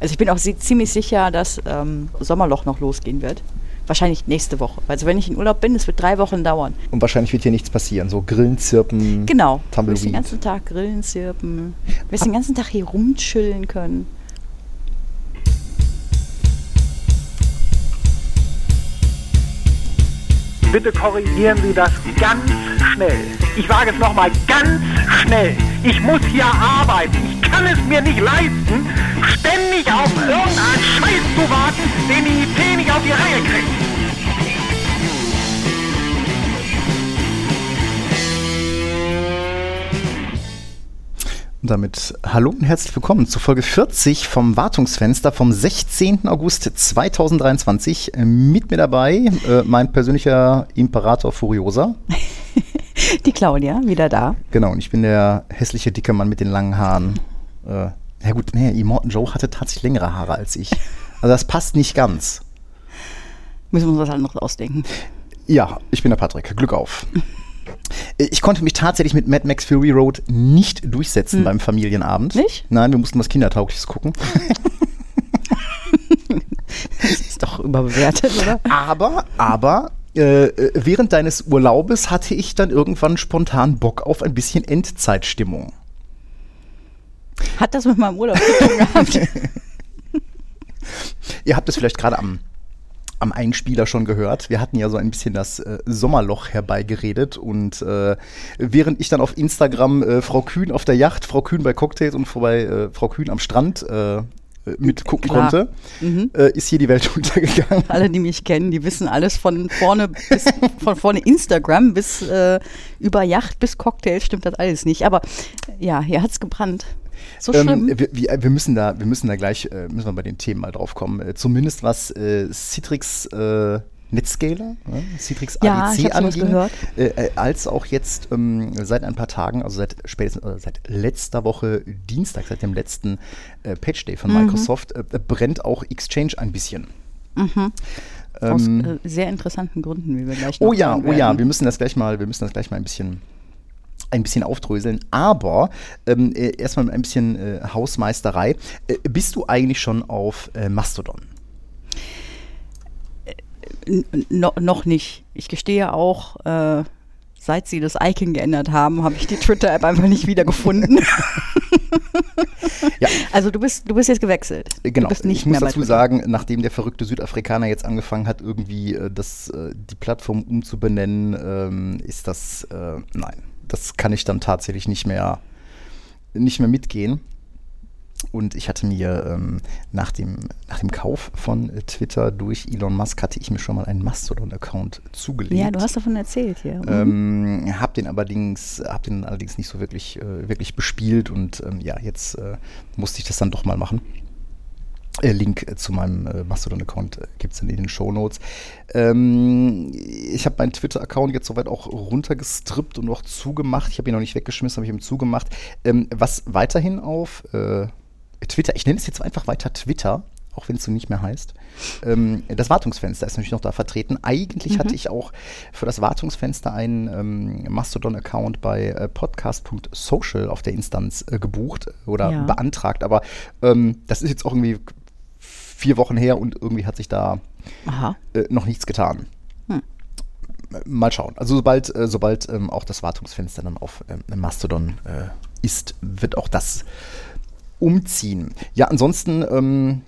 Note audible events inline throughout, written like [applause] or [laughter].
Also ich bin auch si ziemlich sicher, dass ähm, Sommerloch noch losgehen wird. Wahrscheinlich nächste Woche. Also wenn ich in Urlaub bin, es wird drei Wochen dauern. Und wahrscheinlich wird hier nichts passieren. So Grillen, Zirpen, Genau. Du wirst Tumbleweed. den ganzen Tag grillen, zirpen. Du wirst den ganzen Tag hier rumchillen können. Bitte korrigieren Sie das ganz schnell. Ich sage es nochmal ganz schnell. Ich muss hier arbeiten. Ich kann es mir nicht leisten, ständig auf irgendeinen Scheiß zu warten, den die IT nicht auf die Reihe kriegt. Damit hallo und herzlich willkommen zu Folge 40 vom Wartungsfenster vom 16. August 2023. Äh, Mit mir dabei äh, mein persönlicher Imperator Furiosa. [laughs] Die Claudia, wieder da. Genau, und ich bin der hässliche dicke Mann mit den langen Haaren. Äh, ja gut, nee, Immortan Joe hatte tatsächlich längere Haare als ich. Also das passt nicht ganz. Müssen wir uns was anderes ausdenken. Ja, ich bin der Patrick. Glück auf. [laughs] Äh, Ich konnte mich tatsächlich mit Mad Max Fury Road nicht durchsetzen beim Familienabend. Nicht? Nein, wir mussten was Kindertaugliches gucken. Das [laughs] ist doch überbewertet, oder? Aber, aber, äh, äh, während deines Urlaubes hatte ich dann irgendwann spontan Bock auf ein bisschen Endzeitstimmung. Hat das mit meinem Urlaub zu tun gehabt? [laughs] Ihr habt es vielleicht gerade am, am Einspieler schon gehört. Wir hatten ja so ein bisschen das äh, Sommerloch herbeigeredet und äh, während ich dann auf Instagram äh, Frau Kühn auf der Yacht, Frau Kühn bei Cocktails und vorbei äh, Frau Kühn am Strand äh, mitgucken Klar. konnte, Mhm. äh, ist hier die Welt [laughs] untergegangen. Alle, die mich kennen, die wissen alles von vorne bis [laughs] von vorne Instagram bis äh, über Yacht bis Cocktail stimmt das alles nicht. Aber äh, ja, hier hat's gebrannt. So schlimm. Ähm, wir, wir, müssen da, wir müssen da gleich, äh, müssen wir bei den Themen mal drauf kommen. Äh, zumindest was äh, Citrix äh, Netscaler, ne? Citrix Ja, anging, gehört. Äh, äh, als auch jetzt ähm, seit ein paar Tagen, also seit spätestens äh, seit letzter Woche Dienstag, seit dem letzten äh, Patch Day Mhm. von Microsoft, äh, brennt auch Exchange ein bisschen. Aus ähm, äh, sehr interessanten Gründen, wie wir gleich noch Oh ja, oh ja, wir müssen das gleich mal, wir müssen das gleich mal ein bisschen ein bisschen aufdröseln, aber ähm, äh, erstmal mit ein bisschen äh, Hausmeisterei. Äh, bist du eigentlich schon auf äh, Mastodon? N no, noch nicht. Ich gestehe auch, äh, seit sie das Icon geändert haben, habe ich die Twitter-App einfach nicht wiedergefunden. [laughs] Ja. Also du bist, du bist jetzt gewechselt. Äh, Genau, Du bist nicht ich muss mehr dazu sagen, nachdem der verrückte Südafrikaner jetzt angefangen hat, irgendwie äh, das, äh, die Plattform umzubenennen, ähm, ist das, äh, nein, das kann ich dann tatsächlich nicht mehr, nicht mehr mitgehen. Und ich hatte mir ähm, nach, dem, nach dem Kauf von äh, Twitter durch Elon Musk, hatte ich mir schon mal einen Mastodon-Account zugelegt. Ja, du hast davon erzählt hier. Mhm. Ähm, hab den allerdings, hab den allerdings nicht so wirklich, äh, wirklich bespielt und ähm, ja, jetzt äh, musste ich das dann doch mal machen. Äh, Link äh, zu meinem Mastodon-Account äh, gibt es in den Shownotes. Ähm, ich habe meinen Twitter-Account jetzt soweit auch runtergestrippt und auch zugemacht. Ich habe ihn noch nicht weggeschmissen, habe ich ihm zugemacht. Ähm, was weiterhin auf äh, Twitter, ich nenne es jetzt einfach weiter Twitter, auch wenn es so nicht mehr heißt. Ähm, das Wartungsfenster ist natürlich noch da vertreten. Eigentlich hatte ich auch für das Wartungsfenster einen ähm, Mastodon-Account bei äh, podcast.social auf der Instanz äh, gebucht oder Ja. beantragt, aber ähm, das ist jetzt auch irgendwie vier Wochen her und irgendwie hat sich da äh, noch nichts getan. Hm. Mal schauen. Also sobald, äh, sobald ähm, auch das Wartungsfenster dann auf ähm, Mastodon äh, ist, wird auch das umziehen. Ja, ansonsten ähm,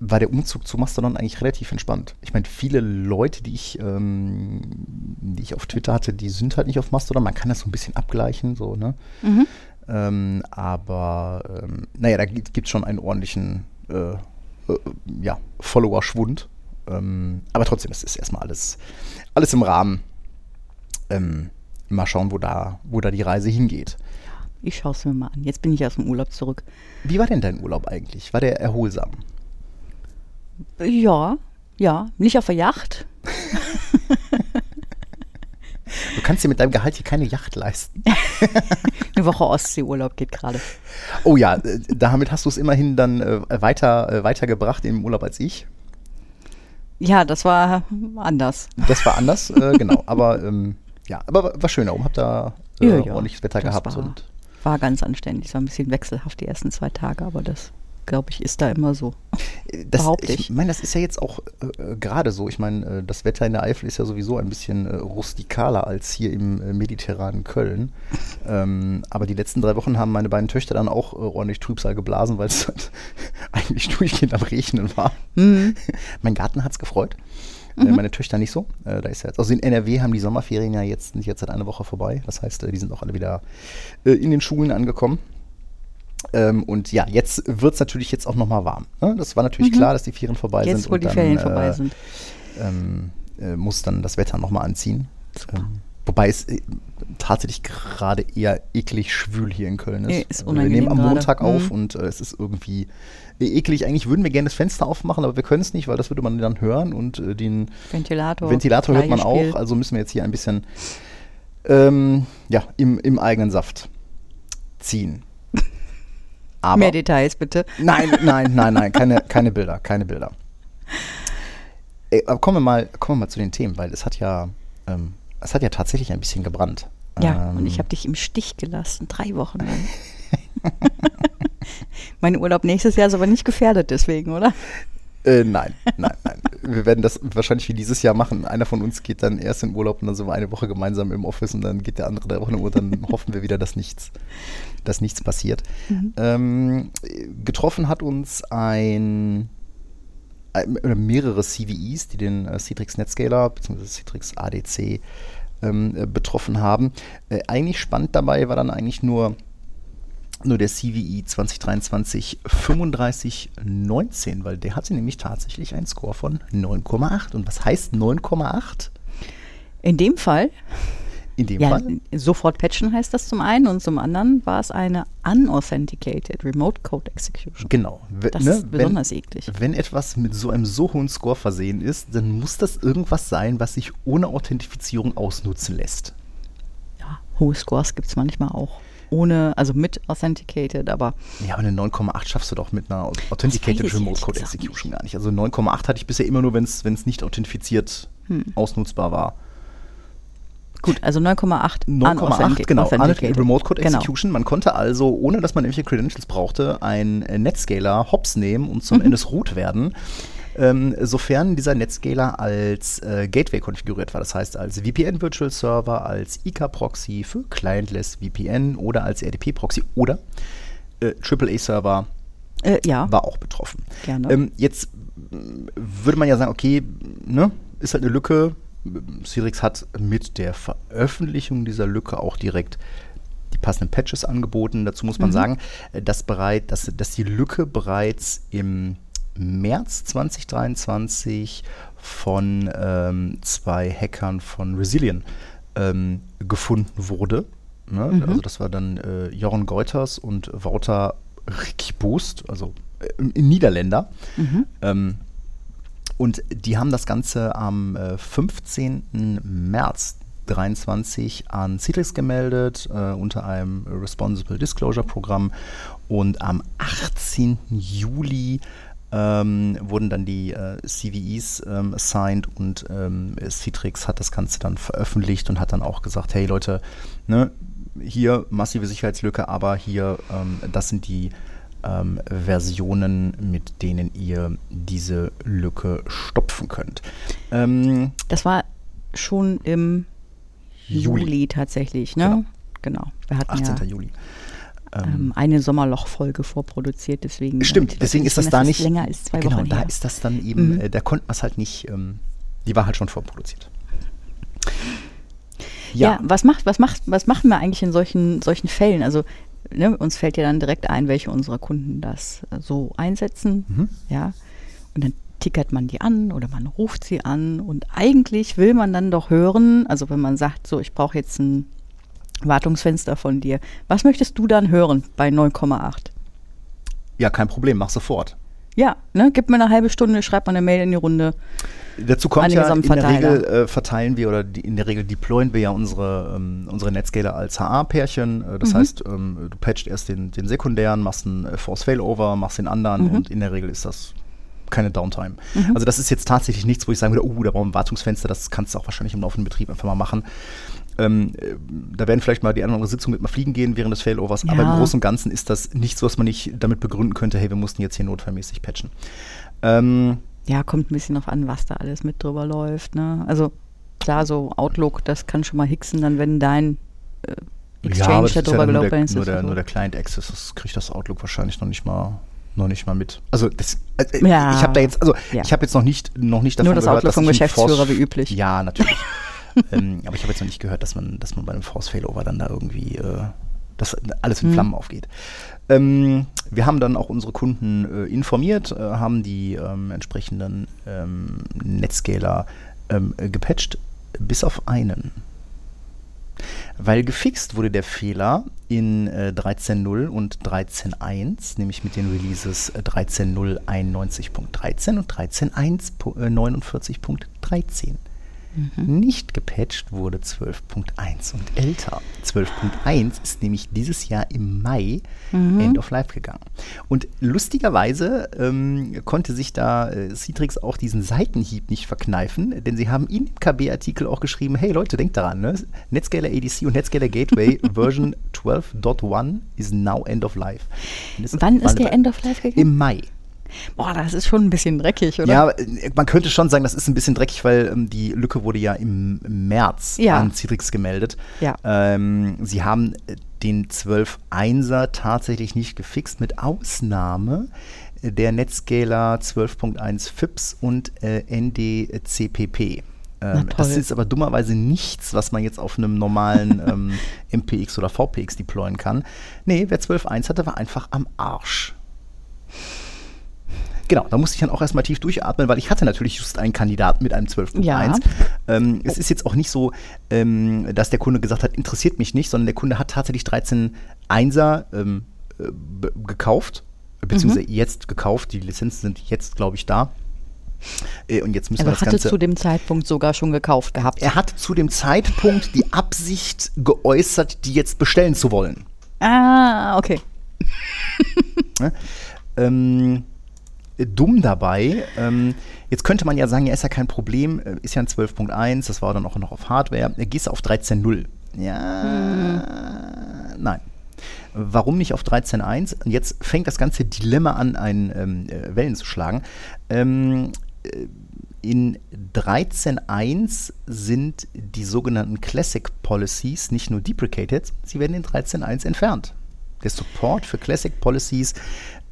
war der Umzug zu Mastodon eigentlich relativ entspannt. Ich meine, viele Leute, die ich, ähm, die ich auf Twitter hatte, die sind halt nicht auf Mastodon. Man kann das so ein bisschen abgleichen, so, ne? Mhm. Ähm, aber ähm, naja, da gibt es schon einen ordentlichen äh, äh, ja, Follower-Schwund. Ähm, aber trotzdem, es ist erstmal alles, alles im Rahmen. Ähm, mal schauen, wo da, wo da die Reise hingeht. Ich schaue es mir mal an. Jetzt bin ich aus dem Urlaub zurück. Wie war denn dein Urlaub eigentlich? War der erholsam? Ja, ja. Nicht auf der Yacht. Du kannst dir mit deinem Gehalt hier keine Yacht leisten. [laughs] Eine Woche Ostseeurlaub geht gerade. Oh ja, äh, damit hast du es immerhin dann äh, weiter, äh, weitergebracht im Urlaub als ich. Ja, das war anders. Das war anders, äh, genau. Aber ähm, ja, aber war- schön. Darum habt ihr äh, Ja, ja, ordentliches Wetter gehabt. war- Und War ganz anständig. Es war ein bisschen wechselhaft die ersten zwei Tage, aber das glaube ich, ist da immer so. Das, Behaupte ich ich. meine, das ist ja jetzt auch äh, äh, gerade so. Ich meine, äh, das Wetter in der Eifel ist ja sowieso ein bisschen äh, rustikaler als hier im äh, mediterranen Köln. Ähm, aber die letzten drei Wochen haben meine beiden Töchter dann auch äh, ordentlich Trübsal geblasen, weil es halt [laughs] eigentlich durchgehend am Regnen war. Mhm. [laughs] mein Garten hat es gefreut. Äh, meine Töchter nicht so. Da ist ja jetzt, also in NRW haben die Sommerferien ja jetzt nicht jetzt seit einer Woche vorbei. Das heißt, die sind auch alle wieder in den Schulen angekommen. Ähm, und ja, jetzt wird es natürlich jetzt auch nochmal warm. Ne? Das war natürlich klar, dass die Ferien vorbei sind. Mhm. Jetzt, wo die dann, Ferien äh, vorbei sind. ähm, äh, muss dann das Wetter nochmal anziehen. Ähm, wobei es äh, tatsächlich gerade eher eklig schwül hier in Köln ist. Nee, ist wir unangenehm nehmen am. Montag auf Mhm. und äh, es ist irgendwie äh, eklig. Eigentlich würden wir gerne das Fenster aufmachen, aber wir können es nicht, weil das würde man dann hören und äh, den Ventilator. Ventilator hört man auch. Also müssen wir jetzt hier ein bisschen ähm, ja, im, im eigenen Saft ziehen. Aber Mehr Details bitte. Nein, [laughs] nein, nein, nein, keine, keine Bilder, keine Bilder. Ey, aber kommen wir mal, kommen wir mal zu den Themen, weil es hat ja, ähm, es hat ja tatsächlich ein bisschen gebrannt. Ja, Ähm, und ich habe dich im Stich gelassen, drei Wochen lang. [laughs] mein Urlaub nächstes Jahr ist aber nicht gefährdet deswegen, oder? Äh, nein, nein, nein. Wir werden das wahrscheinlich wie dieses Jahr machen. Einer von uns geht dann erst in Urlaub und dann sind wir eine Woche gemeinsam im Office und dann geht der andere in Urlaub. Dann [laughs] hoffen wir wieder, dass nichts, dass nichts passiert. Ähm, getroffen hat uns ein ein- oder mehrere CVEs, die den äh, Citrix Netscaler bzw. Citrix ADC ähm, äh, betroffen haben. Äh, eigentlich spannend dabei war dann eigentlich nur nur der CVE 2023 3519, weil der hatte nämlich tatsächlich einen Score von 9,8. Und was heißt 9,8? In dem Fall, In dem ja, Fall? sofort patchen heißt das zum einen und zum anderen war es eine unauthenticated Remote Code Execution. Genau. We- Das ne, ist besonders eklig. Wenn etwas mit so einem so hohen Score versehen ist, dann muss das irgendwas sein, was sich ohne Authentifizierung ausnutzen lässt. Ja, hohe Scores gibt es manchmal auch. Ohne, also mit authenticated, aber Ja, aber eine 9,8 schaffst du doch mit einer Authenticated Remote Code Execution gar nicht. Also 9,8 hatte ich bisher immer nur, wenn es nicht authentifiziert Hm. ausnutzbar war. Gut, also 9,8 9,8, unauthenti- genau. Remote Code Genau. Execution. Man konnte also, ohne dass man irgendwelche Credentials brauchte, ein äh, Netscaler Hops nehmen und zum Mhm. NS Root werden. Ähm, sofern dieser Netscaler als äh, Gateway konfiguriert war, das heißt als VPN Virtual Server, als IK Proxy für Clientless VPN oder als RDP Proxy oder äh, AAA Server Äh, ja, war auch betroffen. Gerne. Ähm, jetzt würde man ja sagen, okay, ne, ist halt eine Lücke. Citrix hat mit der Veröffentlichung dieser Lücke auch direkt die passenden Patches angeboten. Dazu muss man sagen, äh, dass, bereit, dass, dass die Lücke bereits im März 2023 von ähm, zwei Hackern von Resilient ähm, gefunden wurde. Ne? Also das war dann äh, Joran Geuters und Wouter Rickboost, also äh, Niederländer. Ähm, und die haben das Ganze am äh, 15. März 23 an Citrix gemeldet äh, unter einem Responsible Disclosure Programm und am 18. Juli ähm, wurden dann die äh, CVEs ähm, assigned und ähm, Citrix hat das Ganze dann veröffentlicht und hat dann auch gesagt, hey Leute, ne, hier massive Sicherheitslücke, aber hier, ähm, das sind die ähm, Versionen, mit denen ihr diese Lücke stopfen könnt. Ähm, das war schon im Juli. Juli, tatsächlich, ne? Genau. Wir hatten 18. ja Juli. ähm, eine Sommerlochfolge vorproduziert, deswegen. Stimmt, deswegen ist das wissen, da nicht. länger als zwei genau, Wochen da her. ist das dann eben, Mhm. äh, da konnte man es halt nicht, ähm, die war halt schon vorproduziert. Ja, was macht, was macht, was machen wir eigentlich in solchen, solchen Fällen? Also ne, uns fällt ja dann direkt ein, welche unserer Kunden das äh, so einsetzen, Mhm. ja. Und dann tickert man die an oder man ruft sie an und eigentlich will man dann doch hören, also wenn man sagt, so ich brauche jetzt ein Wartungsfenster von dir, was möchtest du dann hören bei 9,8? Ja, kein Problem, mach sofort. Ja, ne, gib mir eine halbe Stunde, schreib mal eine Mail in die Runde. Dazu kommt ja, in der. Regel äh, verteilen wir oder die, in der Regel deployen wir ja unsere, ähm, unsere Netscaler als HA-Pärchen. Äh, Mhm. das heißt, ähm, du patcht erst den, den sekundären, machst einen äh, Force Failover, machst den anderen Mhm. und in der Regel ist das keine Downtime. Also das ist jetzt tatsächlich nichts, wo ich sagen würde, oh, da brauchen wir ein Wartungsfenster, das kannst du auch wahrscheinlich im laufenden Betrieb einfach mal machen. Ähm, äh, da werden vielleicht mal die eine oder andere Sitzung mit mal fliegen gehen während des Failovers, aber im Ja. Großen und Ganzen ist das nicht so, dass man nicht damit begründen könnte, hey, wir mussten jetzt hier notfallmäßig patchen. Ähm, Ja, kommt ein bisschen drauf an, was da alles mit drüber läuft. Ne? Also klar, so Outlook, das kann schon mal hicksen, dann wenn dein äh, Exchange ja, aber da ja drüber dann nur, der, gelaufen ist. nur, der, nur der Client Access, das kriegt das Outlook wahrscheinlich noch nicht mal noch nicht mal mit. Also das, äh, Ja. ich habe da jetzt, also Ja. ich habe jetzt noch nicht noch nicht davon Nur das gehört, Outlook vom Geschäftsführer wie üblich. Ja, natürlich. [laughs] ähm, aber ich habe jetzt noch nicht gehört, dass man, dass man bei einem Force Failover dann da irgendwie äh, dass alles in Hm. Flammen aufgeht. Ähm, wir haben dann auch unsere Kunden äh, informiert, äh, haben die ähm, entsprechenden ähm, Netscaler ähm, äh, gepatcht, bis auf einen. Weil gefixt wurde der Fehler in äh, 13.0 und 13.1, nämlich mit den Releases äh, 13.091.13 und 13.1.49.13 nicht gepatcht wurde 12.1 und älter. 12.1 ist nämlich dieses Jahr im Mai mhm. End of Life gegangen. Und lustigerweise ähm, konnte sich da äh, Citrix auch diesen Seitenhieb nicht verkneifen, denn sie haben in dem KB-Artikel auch geschrieben, hey Leute, denkt daran, ne? Netscaler ADC und Netscaler Gateway [laughs] Version 12.1 is now End of Life. Wann ist der End of Life gegangen? Im Mai. Boah, das ist schon ein bisschen dreckig, oder? Ja, man könnte schon sagen, das ist ein bisschen dreckig, weil ähm, die Lücke wurde ja im März Ja. an Citrix gemeldet. Ja. Ähm, sie haben den 12.1er tatsächlich nicht gefixt, mit Ausnahme der Netscaler 12.1 FIPS und äh, NDCPP. Ähm, das ist aber dummerweise nichts, was man jetzt auf einem normalen [laughs] ähm, MPX oder VPX deployen kann. Nee, wer 12.1 hatte, war einfach am Arsch. Genau, da musste ich dann auch erstmal tief durchatmen, weil ich hatte natürlich just einen Kandidaten mit einem 12.1. Ja. Ähm, es ist jetzt auch nicht so, ähm, dass der Kunde gesagt hat, interessiert mich nicht, sondern der Kunde hat tatsächlich 13.1er ähm, äh, gekauft, beziehungsweise jetzt gekauft. Die Lizenzen sind jetzt, glaube ich, da. Äh, und jetzt müssen wir Also das hatte Ganze. zu dem Zeitpunkt sogar schon gekauft gehabt. er hat zu dem Zeitpunkt die Absicht geäußert, die jetzt bestellen zu wollen. Ah, okay. ähm, dumm dabei. Ähm, jetzt könnte man ja sagen, ja, ist ja kein Problem, äh, ist ja ein 12.1, das war dann auch noch auf Hardware. Äh, Gehst du auf 13.0? Ja, nein. Warum nicht auf 13.1? Und jetzt fängt das ganze Dilemma an, einen ähm, äh, Wellen zu schlagen. Ähm, äh, in 13.1 sind die sogenannten Classic Policies nicht nur deprecated, sie werden in 13.1 entfernt. Der Support für Classic Policies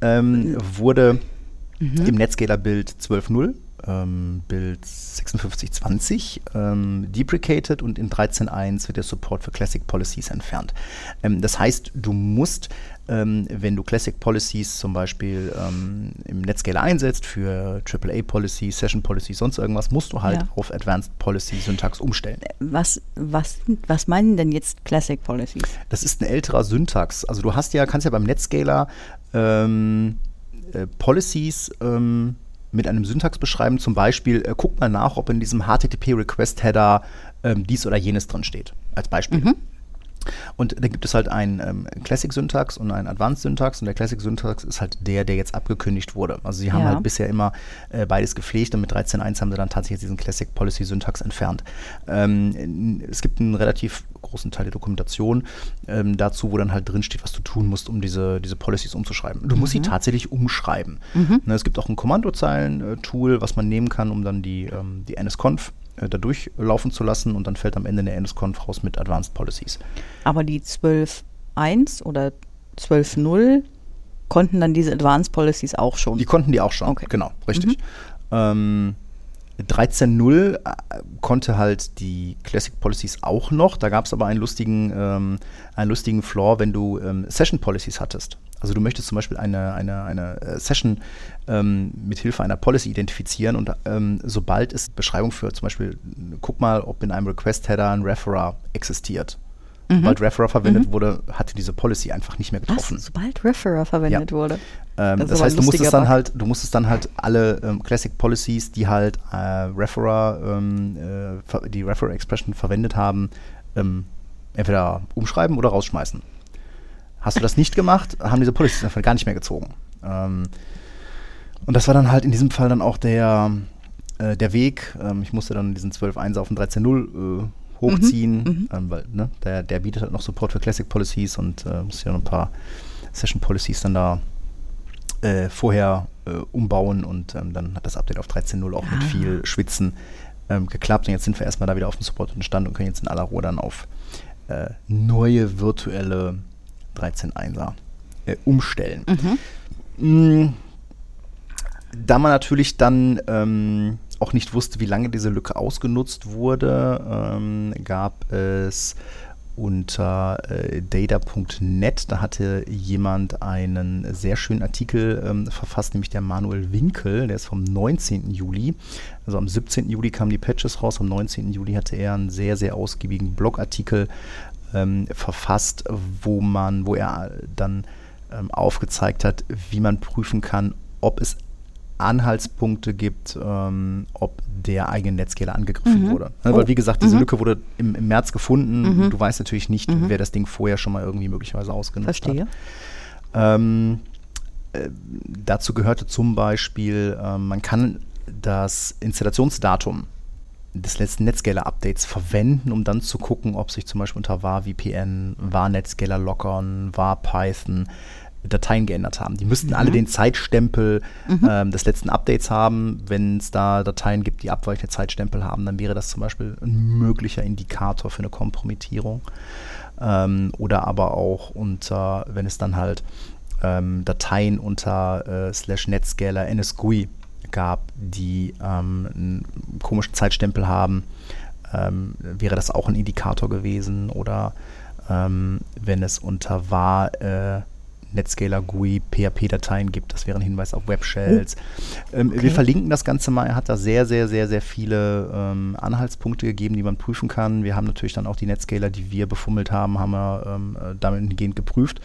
ähm, wurde im Netscaler-Bild 12.0, ähm, Bild 5620 ähm, deprecated und in 13.1 wird der Support für Classic Policies entfernt. Ähm, das heißt, du musst, ähm, wenn du Classic Policies zum Beispiel ähm, im Netscaler einsetzt für AAA Policies, Session Policies, sonst irgendwas, musst du halt Ja. auf Advanced Policy Syntax umstellen. Was, was, was meinen denn jetzt Classic Policies? Das ist ein älterer Syntax. Also du hast ja, kannst ja beim Netscaler ähm, äh, Policies ähm, mit einem Syntax beschreiben. Zum Beispiel, äh, guck mal nach, ob in diesem HTTP-Request-Header ähm, dies oder jenes drin steht. Als Beispiel. Und da gibt es halt einen ähm, Classic-Syntax und einen Advanced-Syntax. Und der Classic-Syntax ist halt der, der jetzt abgekündigt wurde. Also sie haben Ja. halt bisher immer äh, beides gepflegt und mit 13.1 haben sie dann tatsächlich diesen Classic Policy-Syntax entfernt. Ähm, es gibt einen relativ großen Teil der Dokumentation ähm, dazu, wo dann halt drin steht, was du tun musst, um diese, diese Policies umzuschreiben. Du musst sie tatsächlich umschreiben. Ne, es gibt auch ein Kommandozeilen-Tool, was man nehmen kann, um dann die, ähm, die NSConf äh, da durchlaufen zu lassen und dann fällt am Ende eine NSConf raus mit Advanced Policies. Aber die 12.1 oder 12.0 konnten dann diese Advanced Policies auch schon. Die konnten die auch schon. Okay. Genau, richtig. Ähm, 13.0 äh, konnte halt die Classic Policies auch noch. Da gab es aber einen lustigen, ähm, einen lustigen Flaw, wenn du ähm, Session Policies hattest. Also du möchtest zum Beispiel eine, eine, eine äh, Session ähm, mit Hilfe einer Policy identifizieren und ähm, sobald es Beschreibung für zum Beispiel, guck mal, ob in einem Request-Header ein Referrer existiert. Sobald Referrer verwendet wurde, hatte diese Policy einfach nicht mehr was? getroffen. Sobald Referrer verwendet Ja. wurde. Ähm, Das das heißt, du musstest lustiger dann Bug. halt, du musstest dann halt alle ähm, Classic Policies, die halt äh, Referrer, ähm, äh, die Referrer Expression verwendet haben, ähm, entweder umschreiben oder rausschmeißen. Hast du das nicht gemacht, haben diese Policies einfach gar nicht mehr gezogen. Ähm, und das war dann halt in diesem Fall dann auch der, äh, der Weg. Ähm, ich musste dann diesen 12.1 auf den 13.0 äh, hochziehen, Mhm. ähm, weil ne, der, der bietet halt noch Support für Classic Policies und äh, muss ja noch ein paar Session Policies dann da äh, vorher äh, umbauen und ähm, dann hat das Update auf 13.0 auch mit Ah. viel Schwitzen ähm, geklappt und jetzt sind wir erstmal da wieder auf dem Support und Stand und können jetzt in aller Ruhe dann auf äh, neue virtuelle 13.1er äh, umstellen. Mhm. Mm, Da man natürlich dann ähm, auch nicht wusste, wie lange diese Lücke ausgenutzt wurde, ähm, gab es unter äh, data.net, da hatte jemand einen sehr schönen Artikel ähm, verfasst, nämlich der Manuel Winkel, der ist vom 19. Juli. Also am 17. Juli kamen die Patches raus, am 19. Juli hatte er einen sehr, sehr ausgiebigen Blogartikel ähm, verfasst, wo man, wo er dann ähm, aufgezeigt hat, wie man prüfen kann, ob es Anhaltspunkte gibt, ähm, ob der eigene Netscaler angegriffen Mhm. wurde. Ne, Oh. Weil wie gesagt, diese Mhm. Lücke wurde im, im März gefunden. Mhm. Du weißt natürlich nicht, Mhm. wer das Ding vorher schon mal irgendwie möglicherweise ausgenutzt Verstehe. hat. Ähm, äh, dazu gehörte zum Beispiel, ähm, man kann das Installationsdatum des letzten Netscaler-Updates verwenden, um dann zu gucken, ob sich zum Beispiel unter var VPN, var Netscaler Lockern, var Python Dateien geändert haben. Die müssten alle den Zeitstempel ähm, des letzten Updates haben. Wenn es da Dateien gibt, die abweichende Zeitstempel haben, dann wäre das zum Beispiel ein möglicher Indikator für eine Kompromittierung. Ähm, oder aber auch unter, wenn es dann halt ähm, Dateien unter äh, slash Netscaler NSGUI gab, die ähm, einen komischen Zeitstempel haben, ähm, wäre das auch ein Indikator gewesen. Oder ähm, wenn es unter war äh, Netscaler GUI PHP-Dateien gibt, das wäre ein Hinweis auf Web-Shells. Ähm, okay. Wir verlinken das Ganze mal. Er hat da sehr, sehr, sehr, sehr viele ähm, Anhaltspunkte gegeben, die man prüfen kann. Wir haben natürlich dann auch die Netscaler, die wir befummelt haben, haben wir ähm, äh, dahingehend geprüft.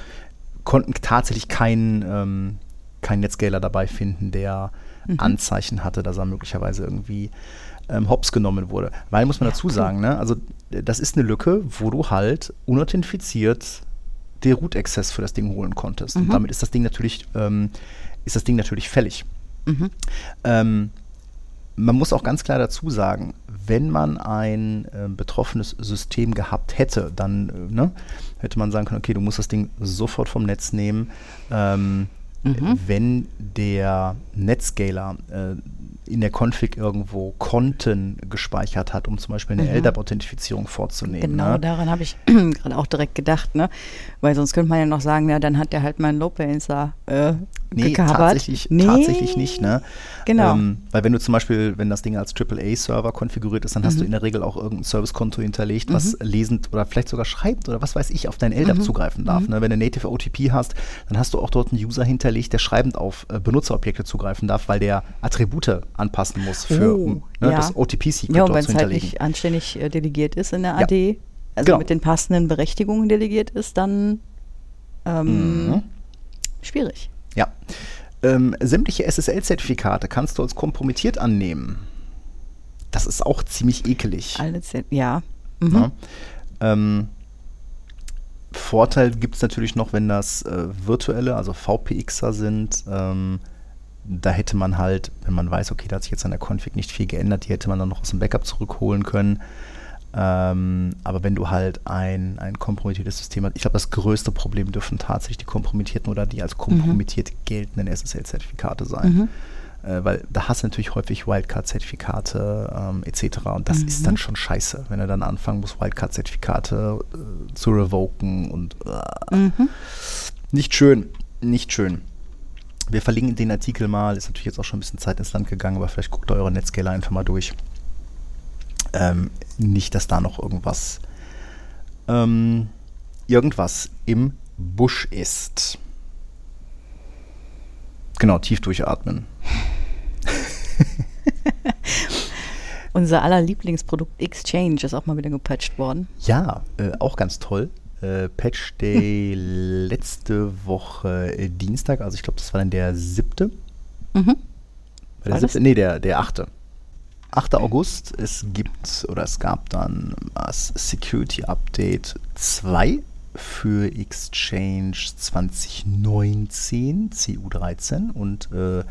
Konnten tatsächlich keinen ähm, keinen Netscaler dabei finden, der Anzeichen hatte, dass er möglicherweise irgendwie ähm, hops genommen wurde. Weil, muss man dazu sagen, ne, also äh, das ist eine Lücke, wo du halt unauthentifiziert den Root-Access für das Ding holen konntest. Und damit ist das Ding natürlich, ähm, ist das Ding natürlich fällig. Mhm. Ähm, man muss auch ganz klar dazu sagen, wenn man ein äh, betroffenes System gehabt hätte, dann äh, ne, hätte man sagen können, okay, du musst das Ding sofort vom Netz nehmen. Ähm, Mhm. Wenn der Netscaler äh, in der Config irgendwo Konten gespeichert hat, um zum Beispiel eine Mhm. LDAP-Authentifizierung vorzunehmen. Genau, ne? daran habe ich [clears throat] gerade auch direkt gedacht, ne? Weil sonst könnte man ja noch sagen, ja, dann hat der halt meinen Low-Balancer äh, Nee, gekabert. tatsächlich, Nee, tatsächlich nicht, ne? Genau. Ähm, weil wenn du zum Beispiel, wenn das Ding als AAA-Server konfiguriert ist, dann hast Mhm. du in der Regel auch irgendein Servicekonto hinterlegt, was lesend oder vielleicht sogar schreibt oder was weiß ich, auf dein Mhm. LDAP zugreifen darf. Ne? Wenn du Native OTP hast, dann hast du auch dort einen User hinterlegt, der schreibend auf äh, Benutzerobjekte zugreifen darf, weil der Attribute anpassen muss für Oh, um, ne, ja. das OTP-Secret ja, und dort wenn zu es halt hinterlegen. nicht anständig äh, delegiert ist in der Ja. AD, also Genau. mit den passenden Berechtigungen delegiert ist, dann ähm, Mhm. schwierig. Ja. Ähm, sämtliche SSL-Zertifikate kannst du als kompromittiert annehmen. Das ist auch ziemlich ekelig. Alles, ja. Mhm. Ja. Ähm, Vorteil gibt es natürlich noch, wenn das äh, virtuelle, also VPXer sind. Ähm, da hätte man halt, wenn man weiß, okay, da hat sich jetzt an der Config nicht viel geändert, die hätte man dann noch aus dem Backup zurückholen können. Ähm, aber wenn du halt ein, ein kompromittiertes System hast, ich glaube, das größte Problem dürfen tatsächlich die kompromittierten oder die als kompromittiert geltenden SSL-Zertifikate sein. Mhm. Äh, weil da hast du natürlich häufig Wildcard-Zertifikate ähm, etc. Und das ist dann schon scheiße, wenn er dann anfangen muss, Wildcard-Zertifikate äh, zu revoken und äh, Mhm. nicht schön, nicht schön. Wir verlinken den Artikel mal, ist natürlich jetzt auch schon ein bisschen Zeit ins Land gegangen, aber vielleicht guckt eure Netscaler einfach mal durch. Ähm, nicht, dass da noch irgendwas ähm, irgendwas im Busch ist. Genau, tief durchatmen. [laughs] Unser aller Lieblingsprodukt Exchange ist auch mal wieder gepatcht worden. Ja, äh, auch ganz toll. Äh, Patch [laughs] Day letzte Woche äh, Dienstag, also ich glaube, das war dann der siebte. Mhm. War der War das- siebte? Nee, der, der achte. 8. August, es gibt oder es gab dann das Security Update 2 für Exchange 2019, CU13 und äh,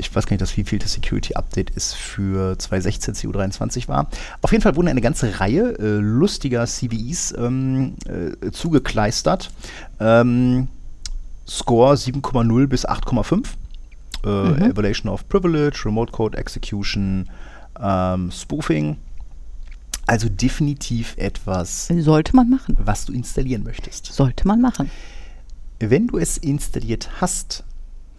ich weiß gar nicht, das wievielte Security-Update es für 2016 CU23 war. Auf jeden Fall wurden eine ganze Reihe äh, lustiger CVEs ähm, äh, zugekleistert. Ähm, Score 7,0 bis 8,5. Äh, mhm. Evaluation of Privilege, Remote Code Execution, ähm, Spoofing. Also definitiv etwas. Sollte man machen. Was du installieren möchtest. Sollte man machen. Wenn du es installiert hast,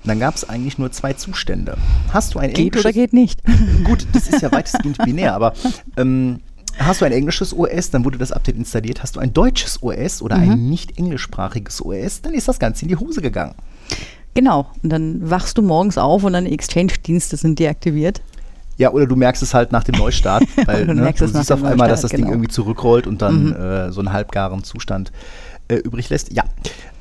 dann gab es eigentlich nur zwei Zustände. Hast du ein Geht oder geht nicht? [laughs] Gut, das ist ja weitestgehend binär, aber ähm, hast du ein englisches OS, dann wurde das Update installiert. Hast du ein deutsches OS oder mhm. ein nicht englischsprachiges OS, dann ist das Ganze in die Hose gegangen. Genau, und dann wachst du morgens auf und deine Exchange-Dienste sind deaktiviert. Ja, oder du merkst es halt nach dem Neustart, [laughs] weil du, ne, du siehst auf einmal, dass das genau. Ding irgendwie zurückrollt und dann mhm. äh, so einen halbgaren Zustand äh, übrig lässt. Ja,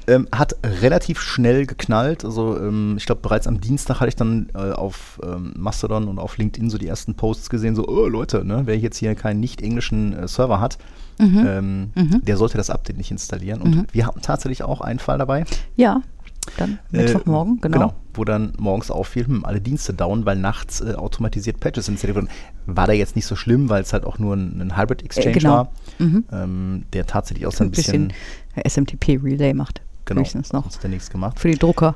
ähm, hat relativ schnell geknallt. Also ähm, ich glaube, bereits am Dienstag hatte ich dann äh, auf ähm, Mastodon und auf LinkedIn so die ersten Posts gesehen, so, oh Leute, ne, wer jetzt hier keinen nicht englischen äh, Server hat, mhm. Ähm, mhm. der sollte das Update nicht installieren. Und mhm. wir hatten tatsächlich auch einen Fall dabei. Ja, dann Mittwochmorgen, äh, genau. Genau, wo dann morgens auffiel, hm, alle Dienste down, weil nachts äh, automatisiert Patches installiert wurden. War da jetzt nicht so schlimm, weil es halt auch nur ein, ein Hybrid Exchange äh, genau. war, mhm. ähm, der tatsächlich auch so ein bisschen, bisschen SMTP-Relay macht. Genau. Höchstens noch. Hat der nichts gemacht. Für die Drucker.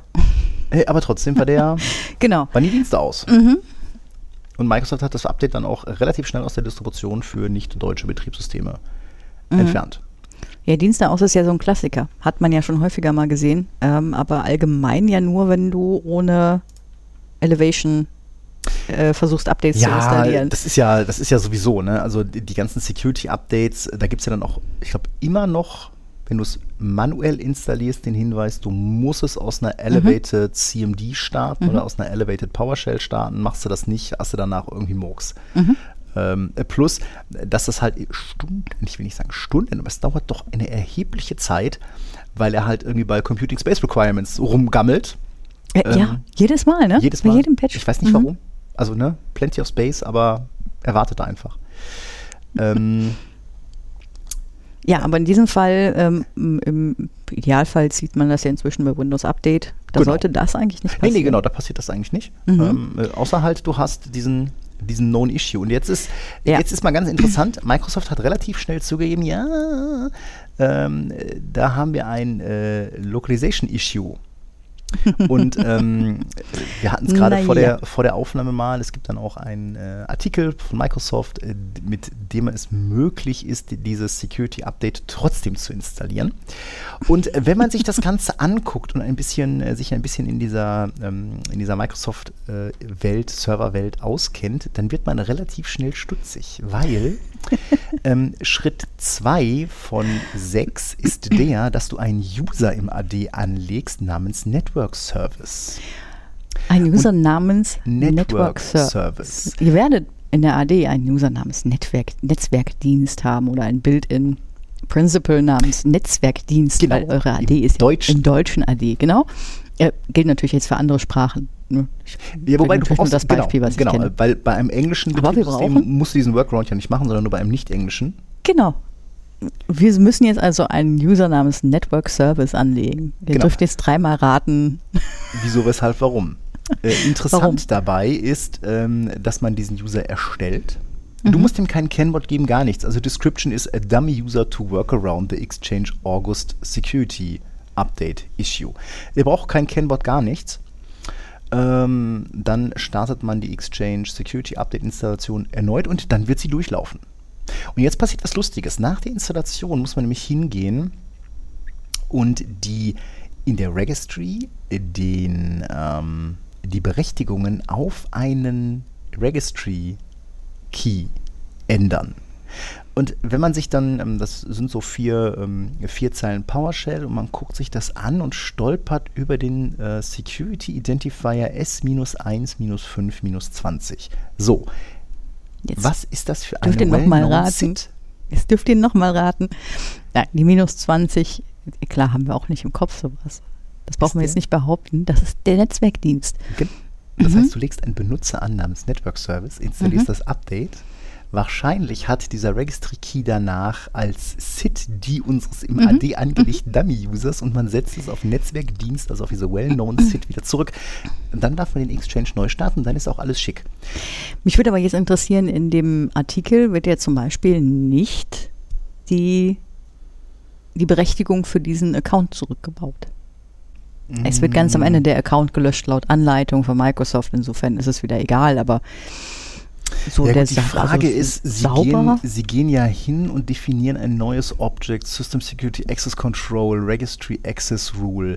Hey, aber trotzdem war der. [laughs] genau. Waren die Dienste aus. Mhm. Und Microsoft hat das Update dann auch relativ schnell aus der Distribution für nicht deutsche Betriebssysteme mhm. entfernt. Ja, Dienste aus ist ja so ein Klassiker. Hat man ja schon häufiger mal gesehen. Ähm, aber allgemein ja nur, wenn du ohne Elevation äh, versuchst, Updates ja, zu installieren. Das ist ja, das ist ja sowieso, ne? Also die, die ganzen Security-Updates, da gibt es ja dann auch, ich glaube, immer noch wenn du es manuell installierst, den Hinweis, du musst es aus einer Elevated mhm. CMD starten mhm. oder aus einer Elevated PowerShell starten. Machst du das nicht, hast du danach irgendwie Murks. Mhm. Ähm, plus, dass das halt Stunden, ich will nicht sagen Stunden, aber es dauert doch eine erhebliche Zeit, weil er halt irgendwie bei Computing Space Requirements rumgammelt. Ja, ähm, ja jedes Mal, ne? Jedes Mal. Bei jedem Patch. Ich weiß nicht mhm. warum. Also, ne, plenty of space, aber er wartet da einfach. ähm, [laughs] ja, aber in diesem Fall, ähm, im Idealfall sieht man das ja inzwischen bei Windows Update. Da genau. sollte das eigentlich nicht passieren. Nee, nee, genau, da passiert das eigentlich nicht. Mhm. Ähm, äh, außer halt, du hast diesen, diesen Known Issue. Und jetzt ist, ja. jetzt ist mal ganz interessant, [clears throat] Microsoft hat relativ schnell zugegeben, ja, ähm, da haben wir ein äh, Localization Issue. [laughs] Und ähm, wir hatten es gerade vor, der, vor der Aufnahme mal. Es gibt dann auch einen äh, Artikel von Microsoft, äh, mit dem es möglich ist, dieses Security Update trotzdem zu installieren. Und wenn man sich das [laughs] Ganze anguckt und ein bisschen, äh, sich ein bisschen in dieser, ähm, dieser Microsoft-Welt, äh, Serverwelt auskennt, dann wird man relativ schnell stutzig, weil [laughs] ähm, Schritt 2 von 6 ist der, dass du einen User im AD anlegst namens Network Service. Ein User Und namens Network, Network Service. Service. Ihr werdet in der AD einen User namens Netzwerk, Netzwerkdienst haben oder ein Build-in Principal namens Netzwerkdienst, genau. weil eure AD Im ist Deutschen. im deutschen AD, genau. Äh, gilt natürlich jetzt für andere Sprachen. Ne? Ja, wobei du brauchst das Beispiel, genau, was ich genau, kenne. weil bei einem englischen Betriebssystem musst du diesen Workaround ja nicht machen, sondern nur bei einem nicht-englischen. Genau. Wir müssen jetzt also einen User namens Network Service anlegen. Ihr genau. dürft jetzt dreimal raten. [laughs] Wieso, weshalb, warum? Äh, interessant warum? dabei ist, ähm, dass man diesen User erstellt. Du mhm. musst ihm kein Kennwort geben, gar nichts. Also Description ist a dummy user to work around the Exchange August Security Update Issue. Ihr braucht kein Kennwort, gar nichts. Ähm, dann startet man die Exchange Security Update Installation erneut und dann wird sie durchlaufen. Und jetzt passiert was Lustiges. Nach der Installation muss man nämlich hingehen und die in der Registry den, ähm, die Berechtigungen auf einen Registry Key ändern. Und wenn man sich dann, ähm, das sind so vier, ähm, vier Zeilen PowerShell und man guckt sich das an und stolpert über den äh, Security Identifier S-1-5-20. So, Jetzt was ist das für ein well mal raten. Jetzt dürft ihr noch mal raten. Nein, die minus 20, klar haben wir auch nicht im Kopf sowas. Das brauchen wir jetzt nicht behaupten. Das ist der Netzwerkdienst. Das mhm. heißt, du legst einen Benutzer an namens Network Service, installierst mhm. das Update Wahrscheinlich hat dieser Registry Key danach als SID die unseres im Mhm. AD angelegten Dummy-Users und man setzt es auf Netzwerkdienst, also auf diese well-known SID wieder zurück. Und dann darf man den Exchange neu starten, dann ist auch alles schick. Mich würde aber jetzt interessieren, in dem Artikel wird ja zum Beispiel nicht die, die Berechtigung für diesen Account zurückgebaut. Es wird ganz am Ende der Account gelöscht laut Anleitung von Microsoft. Insofern ist es wieder egal, aber so Ja, der gut, die Sache- Frage also ist, sie gehen, sie gehen ja hin und definieren ein neues Object, System Security Access Control, Registry Access Rule.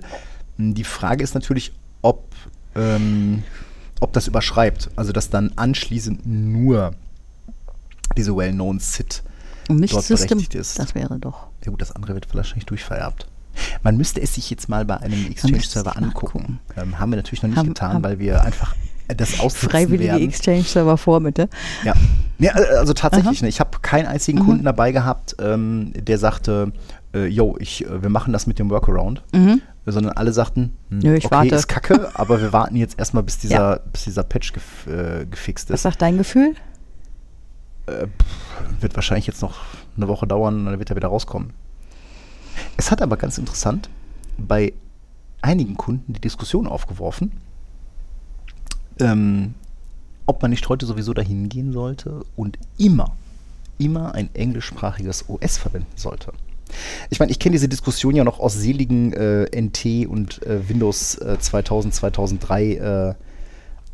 Hm, Die Frage ist natürlich, ob, ähm, ob das überschreibt. Also, dass dann anschließend nur diese well-known SID Und nicht dort System, berechtigt ist. das wäre doch. Ja gut, das andere wird wahrscheinlich durchvererbt. Man müsste es sich jetzt mal bei einem Exchange-Server angucken. Ähm, haben wir natürlich noch nicht Haben- getan, haben- weil wir einfach das aussitzen Freiwillige werden. Exchange-Server vor, bitte. Ja, ja äh, also tatsächlich. Ne, ich habe keinen einzigen Mhm. Kunden dabei gehabt, ähm, der sagte, äh, yo, ich, äh, wir machen das mit dem Workaround. Mhm. Sondern alle sagten, hm, Nö, ich okay, warte. ist kacke, aber wir warten jetzt erstmal, bis dieser, Ja. bis dieser Patch gef äh, gefixt Was ist. sagt dein Gefühl? Äh, pff, wird wahrscheinlich jetzt noch eine Woche dauern und dann wird er wieder rauskommen. Es hat aber ganz interessant bei einigen Kunden die Diskussion aufgeworfen, ähm, ob man nicht heute sowieso dahin gehen sollte und immer, immer ein englischsprachiges OS verwenden sollte. Ich meine, ich kenne diese Diskussion ja noch aus seligen äh, NT und äh, Windows äh, 2000, 2003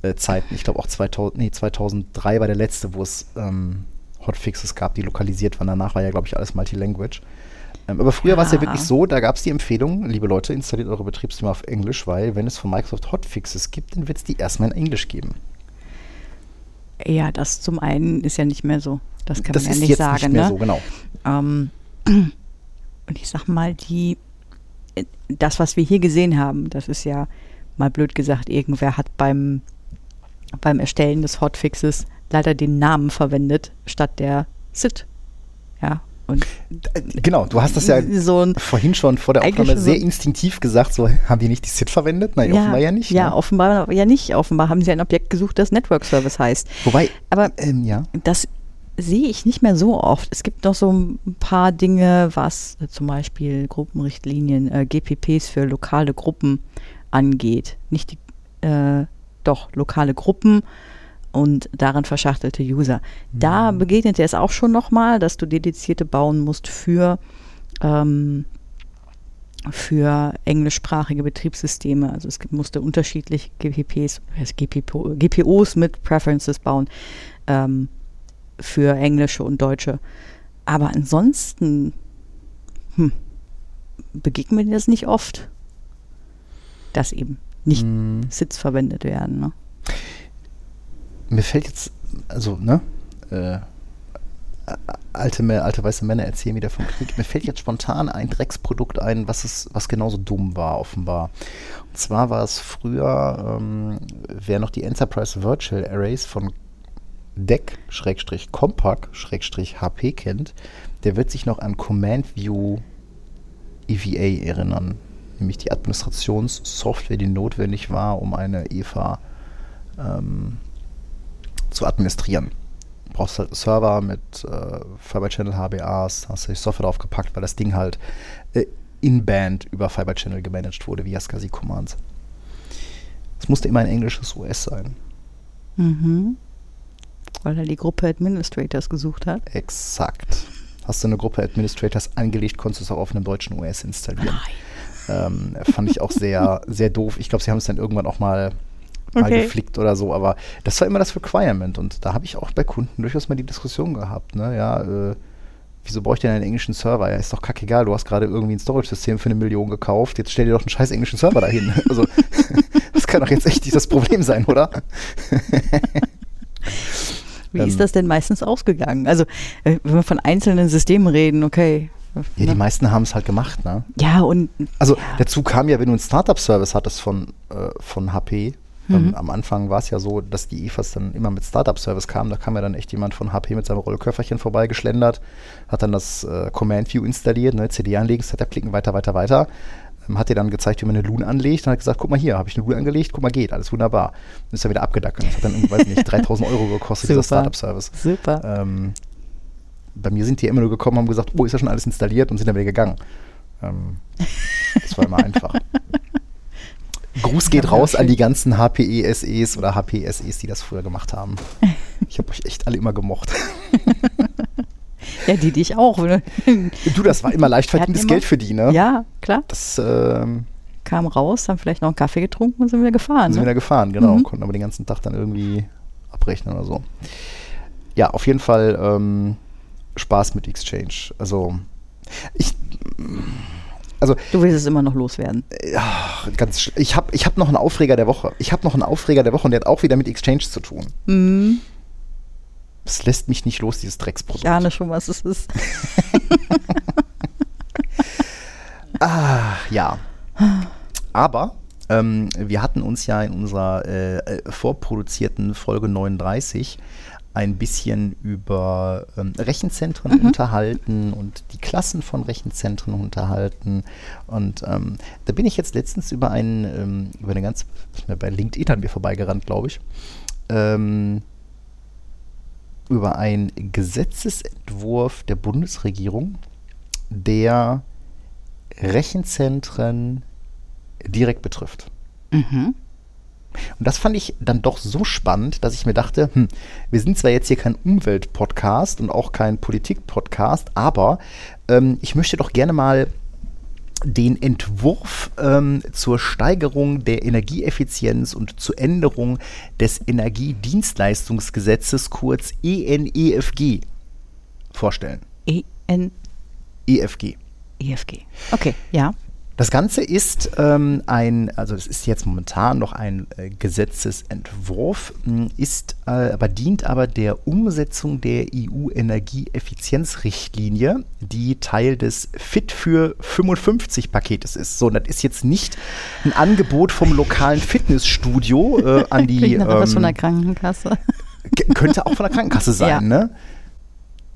äh, äh, Zeiten. Ich glaube auch 2000, nee, 2003 war der letzte, wo es ähm, Hotfixes gab, die lokalisiert waren. Danach war ja, glaube ich, alles Multilanguage. Ähm, aber früher war es ja Ja. wirklich so, da gab es die Empfehlung, liebe Leute, installiert eure Betriebssysteme auf Englisch, weil wenn es von Microsoft Hotfixes gibt, dann wird es die erstmal in Englisch geben. Ja, das zum einen ist ja nicht mehr so. Das kann das man ja ist nicht sagen. nicht mehr ne? so, genau. Ähm, [clears throat] und ich sag mal, die, das, was wir hier gesehen haben, das ist ja mal blöd gesagt, irgendwer hat beim, beim Erstellen des Hotfixes leider den Namen verwendet statt der SID. Ja, und Äh, Genau, du hast das ja so ein, vorhin schon vor der Aufnahme so- sehr instinktiv gesagt, so [laughs] haben die nicht die SID verwendet? Nein, offenbar ja nicht. Ja, ne? offenbar ja nicht. Offenbar haben sie ein Objekt gesucht, das Network Service heißt. Wobei, Aber ähm, ja. das sehe ich nicht mehr so oft. Es gibt noch so ein paar Dinge, was zum Beispiel Gruppenrichtlinien, äh, GPPs für lokale Gruppen angeht. Nicht die, äh, doch, lokale Gruppen und darin verschachtelte User. Da begegnet es auch schon nochmal, dass du dedizierte bauen musst für, ähm, für englischsprachige Betriebssysteme. Also es musste unterschiedliche GPPs, GPPO, GPOs mit Preferences bauen. Ähm, für englische und deutsche. Aber ansonsten hm, begegnet mir das nicht oft, dass eben nicht Hm, Sits verwendet werden. Ne? Mir fällt jetzt, also, ne? Äh, alte, alte weiße Männer erzählen wieder vom Krieg. Mir fällt jetzt spontan ein Drecksprodukt ein, was, es, was genauso dumm war, offenbar. Und zwar war es früher, ähm, wer noch die Enterprise Virtual Arrays von DEC, Schrägstrich Compaq, Schrägstrich HP kennt, der wird sich noch an Command View EVA erinnern. Nämlich die Administrationssoftware, die notwendig war, um eine EVA ähm, zu administrieren. Du brauchst halt einen Server mit äh, Fiber Channel HBAs, hast du die Software draufgepackt, weil das Ding halt äh, in-band über Fiber Channel gemanagt wurde via SCSI Commands. Es musste immer ein englisches OS sein. Mhm. Weil er die Gruppe Administrators gesucht hat. Exakt. Hast du eine Gruppe Administrators angelegt, konntest du es auch auf einem deutschen OS installieren. Ähm, fand ich auch sehr, sehr doof. Ich glaube, sie haben es dann irgendwann auch mal, mal Okay. geflickt oder so, aber das war immer das Requirement und da habe ich auch bei Kunden durchaus mal die Diskussion gehabt, ne? Ja, äh, wieso brauche ich denn einen englischen Server? Ja, ist doch kackegal, du hast gerade irgendwie ein Storage-System für eine Million gekauft, jetzt stell dir doch einen scheiß englischen Server dahin. [laughs] Also, [laughs] das kann doch jetzt echt nicht das Problem sein, oder? [laughs] Wie Ähm. ist das denn meistens ausgegangen? Also, äh, wenn wir von einzelnen Systemen reden, okay. Ja, die ne? meisten haben es halt gemacht, ne? ja und Also ja. dazu kam ja, wenn du einen Startup-Service hattest von, äh, von HP, ähm, Mhm. am Anfang war es ja so, dass die EFAs dann immer mit Startup-Service kamen. Da kam ja dann echt jemand von HP mit seinem Rollköfferchen vorbeigeschlendert, hat dann das äh, Command View installiert, ne, CD anlegen, Setup klicken, weiter, weiter, weiter. ähm, hat dir dann gezeigt, wie man eine Loon anlegt und hat gesagt, guck mal hier, habe ich eine Loon angelegt, guck mal, geht, alles wunderbar. Und ist er wieder abgedackelt. Das hat dann irgendwie, weiß nicht, [laughs] 3000 Euro gekostet, dieser. Startup-Service. Super. Ähm, bei mir sind die immer nur gekommen, haben gesagt, oh, ist ja schon alles installiert und sind dann wieder gegangen. Ähm, das war immer einfach. [laughs] Gruß geht raus an die ganzen HPE-SEs oder HPSEs, die das früher gemacht haben. [laughs] Ich habe euch echt alle immer gemocht. [laughs] Ja, die dich auch. ne? Du, das war immer leicht verdientes Geld für die, ne? Ja, klar. Das ähm, Kam raus, haben vielleicht noch einen Kaffee getrunken und sind wieder gefahren. sind Ne? wieder gefahren, genau. Mhm. Konnten aber den ganzen Tag dann irgendwie abrechnen oder so. Ja, auf jeden Fall ähm, Spaß mit Exchange. Also, ich. Also, Du willst es immer noch loswerden. ja, ganz, sch- ich habe ich hab noch einen Aufreger der Woche. Ich habe noch einen Aufreger der Woche und der hat auch wieder mit Exchange zu tun. Mhm. Es lässt mich nicht los, dieses Drecksprodukt. Ich ahne schon, was es ist. [laughs] Ah, ja. Aber ähm, wir hatten uns ja in unserer äh, äh, vorproduzierten Folge 39 ein bisschen über ähm, Rechenzentren unterhalten und die Klassen von Rechenzentren unterhalten. Und ähm, da bin ich jetzt letztens über einen, ähm, über eine ganz, bei LinkedIn an mir vorbeigerannt, glaube ich, ähm, über einen Gesetzesentwurf der Bundesregierung, der Rechenzentren direkt betrifft. Mhm. Und das fand ich dann doch so spannend, dass ich mir dachte, hm, wir sind zwar jetzt hier kein Umwelt-Podcast und auch kein Politik-Podcast, aber ähm, ich möchte doch gerne mal den Entwurf ähm, zur Steigerung der Energieeffizienz und zur Änderung des Energiedienstleistungsgesetzes, kurz ENEFG, vorstellen. E-N-E-F-G. EFG. Okay, ja. Das Ganze ist ähm, ein, also das ist jetzt momentan noch ein äh, Gesetzesentwurf, ist äh, aber dient aber der Umsetzung der EU-Energieeffizienzrichtlinie, die Teil des Fit für 55 Paketes ist. So, und das ist jetzt nicht ein Angebot vom lokalen Fitnessstudio äh, an die. Nachher was von der ähm, Krankenkasse. Könnte auch von der Krankenkasse [laughs] sein, Ja. ne?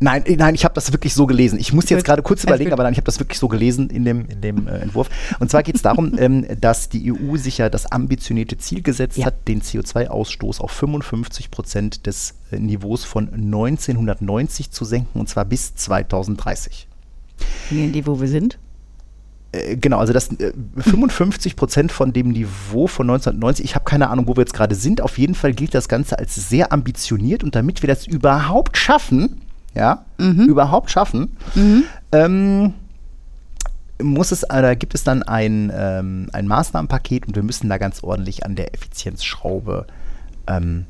Nein, äh, nein, ich habe das wirklich so gelesen. Ich muss jetzt gerade kurz überlegen, aber nein, ich habe das wirklich so gelesen in dem, in dem äh, Entwurf. Und zwar geht es darum, ähm, dass die EU sich ja das ambitionierte Ziel gesetzt Ja. hat, den CO2-Ausstoß auf 55 Prozent des äh, Niveaus von 1990 zu senken, und zwar bis 2030. Die, die, wo wir sind. Äh, genau, also das äh, 55 Prozent von dem Niveau von 1990, ich habe keine Ahnung, wo wir jetzt gerade sind. Auf jeden Fall gilt das Ganze als sehr ambitioniert und damit wir das überhaupt schaffen, ja, überhaupt schaffen, ähm, muss es, äh, da gibt es dann ein, ähm, ein Maßnahmenpaket und wir müssen da ganz ordentlich an der Effizienzschraube ähm,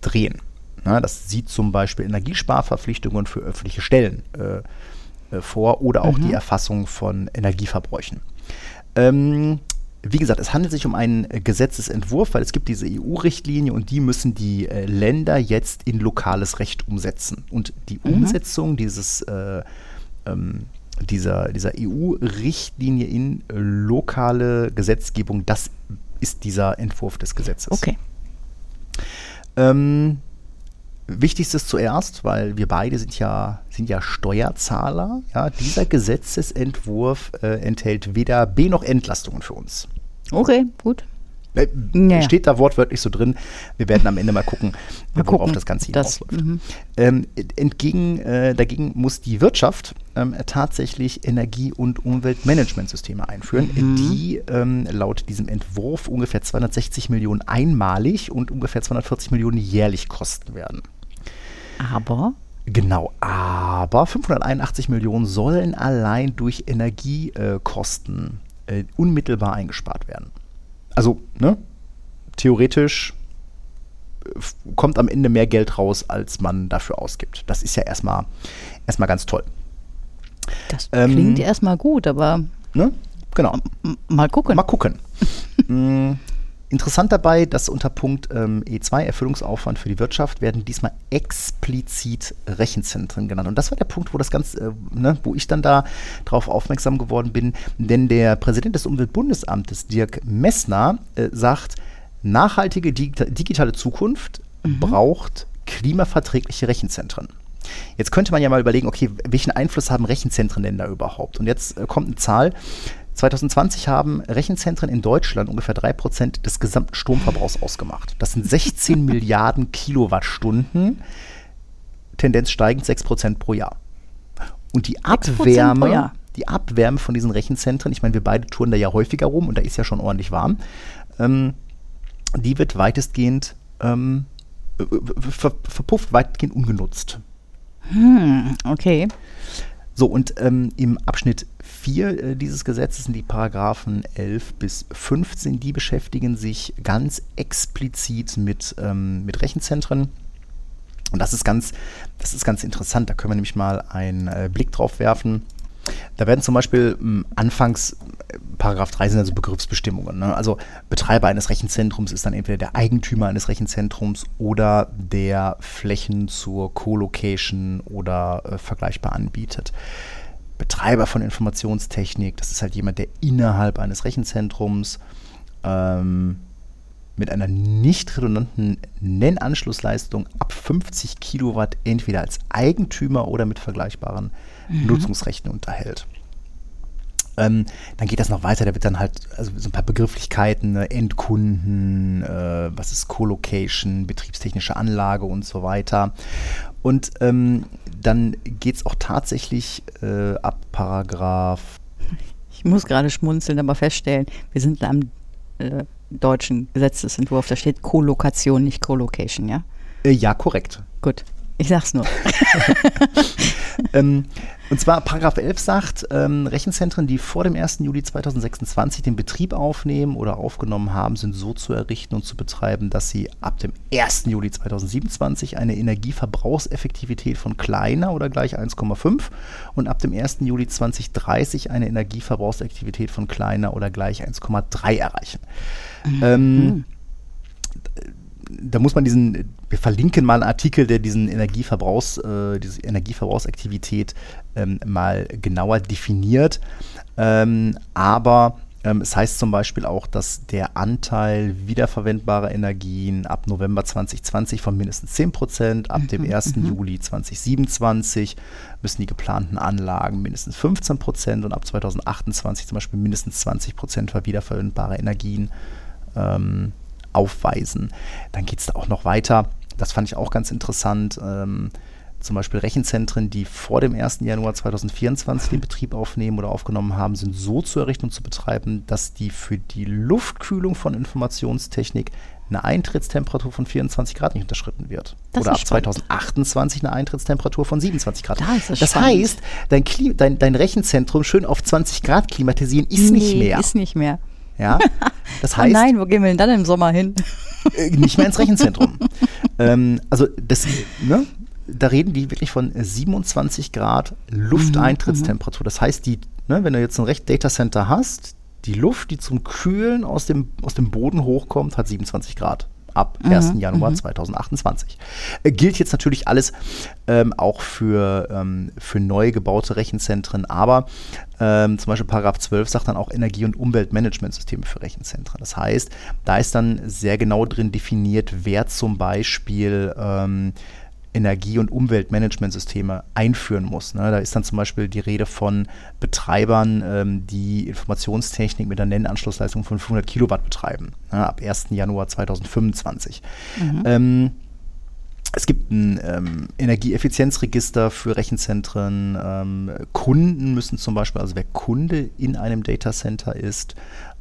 drehen. Na, das sieht zum Beispiel Energiesparverpflichtungen für öffentliche Stellen äh, äh, vor oder auch die Erfassung von Energieverbräuchen. Ähm, wie gesagt, es handelt sich um einen äh, Gesetzesentwurf, weil es gibt diese EU-Richtlinie und die müssen die äh, Länder jetzt in lokales Recht umsetzen. Und die Umsetzung dieses, äh, ähm, dieser, dieser EU-Richtlinie in äh, lokale Gesetzgebung, das ist dieser Entwurf des Gesetzes. Okay. Ähm, Wichtigstes zuerst, weil wir beide sind ja, sind ja Steuerzahler. Ja, dieser Gesetzesentwurf äh, enthält weder B noch Entlastungen für uns. Okay, gut. Äh, Ja, ja. Steht da wortwörtlich so drin. Wir werden am Ende mal gucken, Mal worauf gucken, das Ganze das- hinausläuft. mhm. Ähm, entgegen, äh, dagegen muss die Wirtschaft ähm, tatsächlich Energie- und Umweltmanagementsysteme einführen, Mhm. die ähm, laut diesem Entwurf ungefähr 260 Millionen einmalig und ungefähr 240 Millionen jährlich kosten werden. Aber Genau, aber 581 Millionen sollen allein durch Energiekosten äh, unmittelbar eingespart werden. Also, ne, theoretisch äh, kommt am Ende mehr Geld raus, als man dafür ausgibt. Das ist ja erstmal, erstmal ganz toll. das Ähm, klingt erstmal gut, aber Ne? Genau. mal gucken. Mal gucken. [laughs] Interessant dabei, dass unter Punkt ähm, E2 Erfüllungsaufwand für die Wirtschaft werden diesmal explizit Rechenzentren genannt. Und das war der Punkt, wo das ganz, äh, ne, wo ich dann da drauf aufmerksam geworden bin. Denn der Präsident des Umweltbundesamtes, Dirk Messner, äh, sagt, nachhaltige digita digitale Zukunft braucht klimaverträgliche Rechenzentren. Jetzt könnte man ja mal überlegen, okay, welchen Einfluss haben Rechenzentren denn da überhaupt? Und jetzt äh, kommt eine Zahl. 2020 haben Rechenzentren in Deutschland ungefähr 3% des gesamten Stromverbrauchs ausgemacht. Das sind 16 [laughs] Milliarden Kilowattstunden, Tendenz steigend 6% pro Jahr. Und die 6% pro Abwärme, die Abwärme von diesen Rechenzentren, ich meine, wir beide touren da ja häufiger rum und da ist ja schon ordentlich warm, ähm, die wird weitestgehend ähm, äh, ver verpufft, weitestgehend ungenutzt. Hm, okay. So, und ähm, im Abschnitt 4 äh, dieses Gesetzes sind die Paragraphen 11 bis 15, die beschäftigen sich ganz explizit mit, ähm, mit Rechenzentren. Und das ist, ganz, das ist ganz interessant, da können wir nämlich mal einen äh, Blick drauf werfen. Da werden zum Beispiel m, anfangs, äh, Paragraph 3 sind also Begriffsbestimmungen. Ne? Also Betreiber eines Rechenzentrums ist dann entweder der Eigentümer eines Rechenzentrums oder der Flächen zur Co-Location oder äh, vergleichbar anbietet. Betreiber von Informationstechnik, das ist halt jemand, der innerhalb eines Rechenzentrums ähm, mit einer nicht redundanten Nennanschlussleistung ab 50 Kilowatt entweder als Eigentümer oder mit vergleichbaren Nutzungsrechten unterhält. Ähm, dann geht das noch weiter, da wird dann halt also so ein paar Begrifflichkeiten, ne, Endkunden, äh, was ist Co-Location, betriebstechnische Anlage und so weiter. Und ähm, dann geht es auch tatsächlich äh, ab Paragraph Ich muss gerade schmunzeln, aber feststellen, wir sind am äh, deutschen Gesetzesentwurf. Da steht Co-Lokation, nicht Co-Location, ja? äh, ja, korrekt. Gut. Ich sag's nur. [laughs] ähm, und zwar Paragraph 11 sagt, ähm, Rechenzentren, die vor dem 1. Juli 2026 den Betrieb aufnehmen oder aufgenommen haben, sind so zu errichten und zu betreiben, dass sie ab dem 1. Juli 2027 eine Energieverbrauchseffektivität von kleiner oder gleich 1,5 und ab dem 1. Juli 2030 eine Energieverbrauchseffektivität von kleiner oder gleich 1,3 erreichen. Ähm, da muss man diesen, wir verlinken mal einen Artikel, der diesen Energieverbrauchs, äh, diese Energieverbrauchsaktivität ähm, mal genauer definiert. Ähm, aber ähm, es heißt zum Beispiel auch, dass der Anteil wiederverwendbarer Energien ab November 2020 von mindestens 10 Prozent, ab dem 1. Juli 2027 müssen die geplanten Anlagen mindestens 15 Prozent und ab 2028 zum Beispiel mindestens 20 Prozent für wiederverwendbare Energien ähm, aufweisen. Dann geht es da auch noch weiter. Das fand ich auch ganz interessant. Ähm, zum Beispiel Rechenzentren, die vor dem 1. Januar 2024 den Betrieb aufnehmen oder aufgenommen haben, sind so zu errichten und zu betreiben, dass die für die Luftkühlung von Informationstechnik eine Eintrittstemperatur von 24 Grad nicht unterschritten wird. Das oder ab spannend. 2028 eine Eintrittstemperatur von 27 Grad. Da das spannend. heißt, dein, dein, dein Rechenzentrum schön auf 20 Grad klimatisieren ist nicht Nee, mehr. Ist nicht mehr. Ja? [laughs] Das oh heißt, nein, wo gehen wir denn dann im Sommer hin? äh, nicht mehr ins Rechenzentrum. [laughs] ähm, also das, ne, da reden die wirklich von 27 Grad Lufteintritttemperatur. Das heißt, die, ne, wenn du jetzt ein Recht Datacenter hast, die Luft, die zum Kühlen aus dem, aus dem Boden hochkommt, hat 27 Grad. Ab 1. Januar 2028. Äh, gilt jetzt natürlich alles ähm, auch für, ähm, für neu gebaute Rechenzentren, aber ähm, zum Beispiel Paragraph 12 sagt dann auch Energie- und Umweltmanagementsysteme für Rechenzentren. Das heißt, da ist dann sehr genau drin definiert, wer zum Beispiel ähm, Energie- und Umweltmanagementsysteme einführen muss. Ne? Da ist dann zum Beispiel die Rede von Betreibern, ähm, die Informationstechnik mit einer Nennanschlussleistung von 500 Kilowatt betreiben, ne? ab 1. Januar 2025. Ähm, es gibt ein ähm, Energieeffizienzregister für Rechenzentren. Ähm, Kunden müssen zum Beispiel, also wer Kunde in einem Datacenter ist,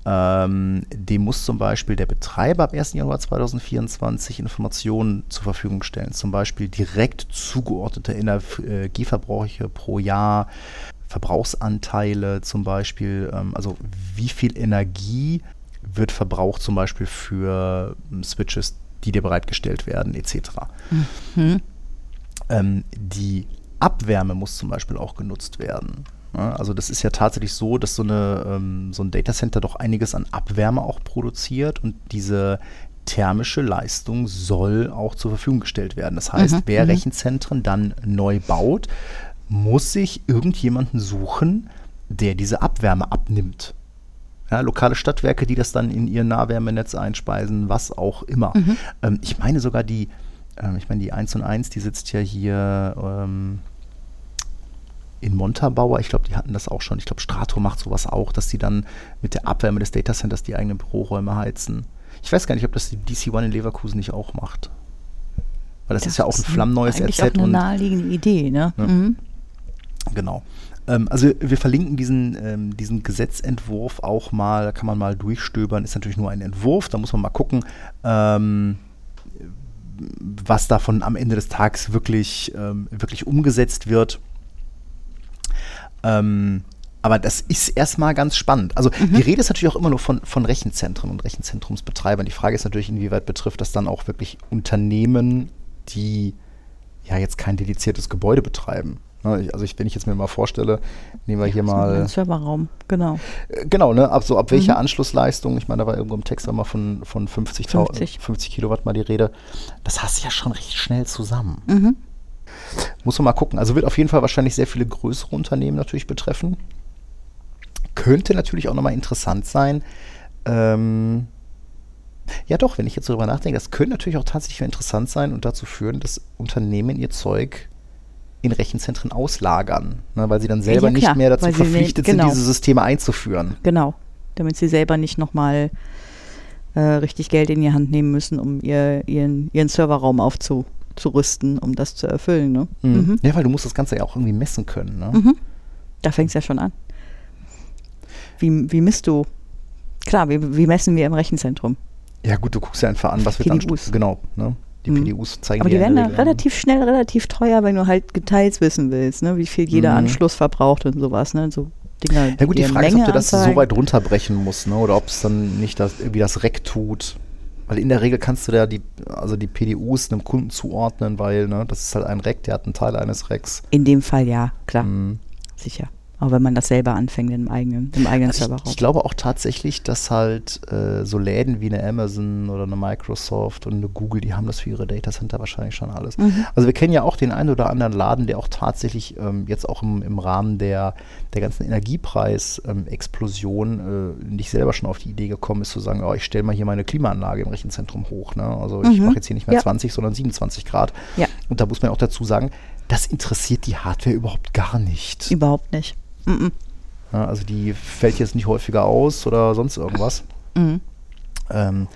ähm, dem muss zum Beispiel der Betreiber ab 1. Januar 2024 Informationen zur Verfügung stellen. Zum Beispiel direkt zugeordnete Energieverbrauche pro Jahr, Verbrauchsanteile zum Beispiel, ähm, also wie viel Energie wird verbraucht zum Beispiel für ähm, Switches, die dir bereitgestellt werden, etc. Ähm, die Abwärme muss zum Beispiel auch genutzt werden. Also das ist ja tatsächlich so, dass so, eine, ähm, so ein Datacenter doch einiges an Abwärme auch produziert und diese thermische Leistung soll auch zur Verfügung gestellt werden. Das heißt, Mhm, wer mhm. Rechenzentren dann neu baut, muss sich irgendjemanden suchen, der diese Abwärme abnimmt. Ja, lokale Stadtwerke, die das dann in ihr Nahwärmenetz einspeisen, was auch immer. Mhm. Ähm, ich meine sogar die, ähm, ich meine die 1 und 1, die sitzt ja hier, ähm, in Montabaur, ich glaube, die hatten das auch schon. Ich glaube, Strato macht sowas auch, dass die dann mit der Abwärme des Datacenters die eigenen Büroräume heizen. Ich weiß gar nicht, ob das die DC One in Leverkusen nicht auch macht. Weil das, ist ja auch ein flammneues RZ auch eine naheliegende Idee, ne? Ja. Mhm. Genau. Ähm, also wir verlinken diesen, ähm, diesen Gesetzentwurf auch mal, da kann man mal durchstöbern, ist natürlich nur ein Entwurf, da muss man mal gucken, ähm, was davon am Ende des Tages wirklich, ähm, wirklich umgesetzt wird. Ähm, aber das ist erstmal ganz spannend. Also die Rede ist natürlich auch immer nur von, von Rechenzentren und Rechenzentrumsbetreibern. Die Frage ist natürlich, inwieweit betrifft das dann auch wirklich Unternehmen, die ja jetzt kein dediziertes Gebäude betreiben. Ne, Also ich, wenn ich jetzt mir mal vorstelle, nehmen wir hier Das ist mal Serverraum, genau. äh, Genau, ne? Ab, so, ab welcher Mhm. Anschlussleistung, ich meine, da war irgendwo im Text war mal von, von 50, 50. 50 Kilowatt mal die Rede. Das hast du ja schon recht schnell zusammen. Mhm. Muss man mal gucken. Also wird auf jeden Fall wahrscheinlich sehr viele größere Unternehmen natürlich betreffen. Könnte natürlich auch nochmal interessant sein. Ähm, ja doch, wenn ich jetzt so drüber nachdenke, das könnte natürlich auch tatsächlich interessant sein und dazu führen, dass Unternehmen ihr Zeug in Rechenzentren auslagern, ne, weil sie dann selber Ja, klar, nicht mehr dazu sie ne- verpflichtet genau. sind, diese Systeme einzuführen. Genau. Damit sie selber nicht nochmal äh, richtig Geld in die Hand nehmen müssen, um ihr, ihren, ihren Serverraum aufzurüsten, um das zu erfüllen. Ne? Mhm. Ja, weil du musst das Ganze ja auch irgendwie messen können. Ne? Mhm. Da fängt es ja schon an. Wie, wie misst du? Klar, wie, wie messen wir im Rechenzentrum? Ja gut, du guckst ja einfach an, was wird dann... Genau, ne? Die Mhm. PDUs zeigen Aber die werden der da Regel an. relativ schnell, relativ teuer, wenn du halt Details wissen willst, ne? wie viel jeder Mhm. Anschluss verbraucht und sowas. Ne? So Dinger, Ja gut, die dir Frage ist, ob Menge du das so weit runterbrechen musst, ne? oder ob es dann nicht das, irgendwie das Rack tut. Weil in der Regel kannst du da die, also die PDUs einem Kunden zuordnen, weil ne, das ist halt ein Rack, der hat einen Teil eines Racks. In dem Fall ja, klar, Mhm. sicher. Aber wenn man das selber anfängt im eigenen, im eigenen Also Serverraum. ich, ich glaube auch tatsächlich, dass halt äh, so Läden wie eine Amazon oder eine Microsoft und eine Google, die haben das für ihre Datacenter wahrscheinlich schon alles. Mhm. Also wir kennen ja auch den einen oder anderen Laden, der auch tatsächlich ähm, jetzt auch im, im Rahmen der, der ganzen Energiepreis-Explosion äh, nicht selber schon auf die Idee gekommen ist, zu sagen, oh, ich stelle mal hier meine Klimaanlage im Rechenzentrum hoch. Ne? Also ich Mhm. mache jetzt hier nicht mehr Ja. 20, sondern 27 Grad. Ja. Und da muss man auch dazu sagen, das interessiert die Hardware überhaupt gar nicht. Überhaupt nicht. Mhm. Ja, also die fällt jetzt nicht häufiger aus oder sonst irgendwas. Mhm. Ähm,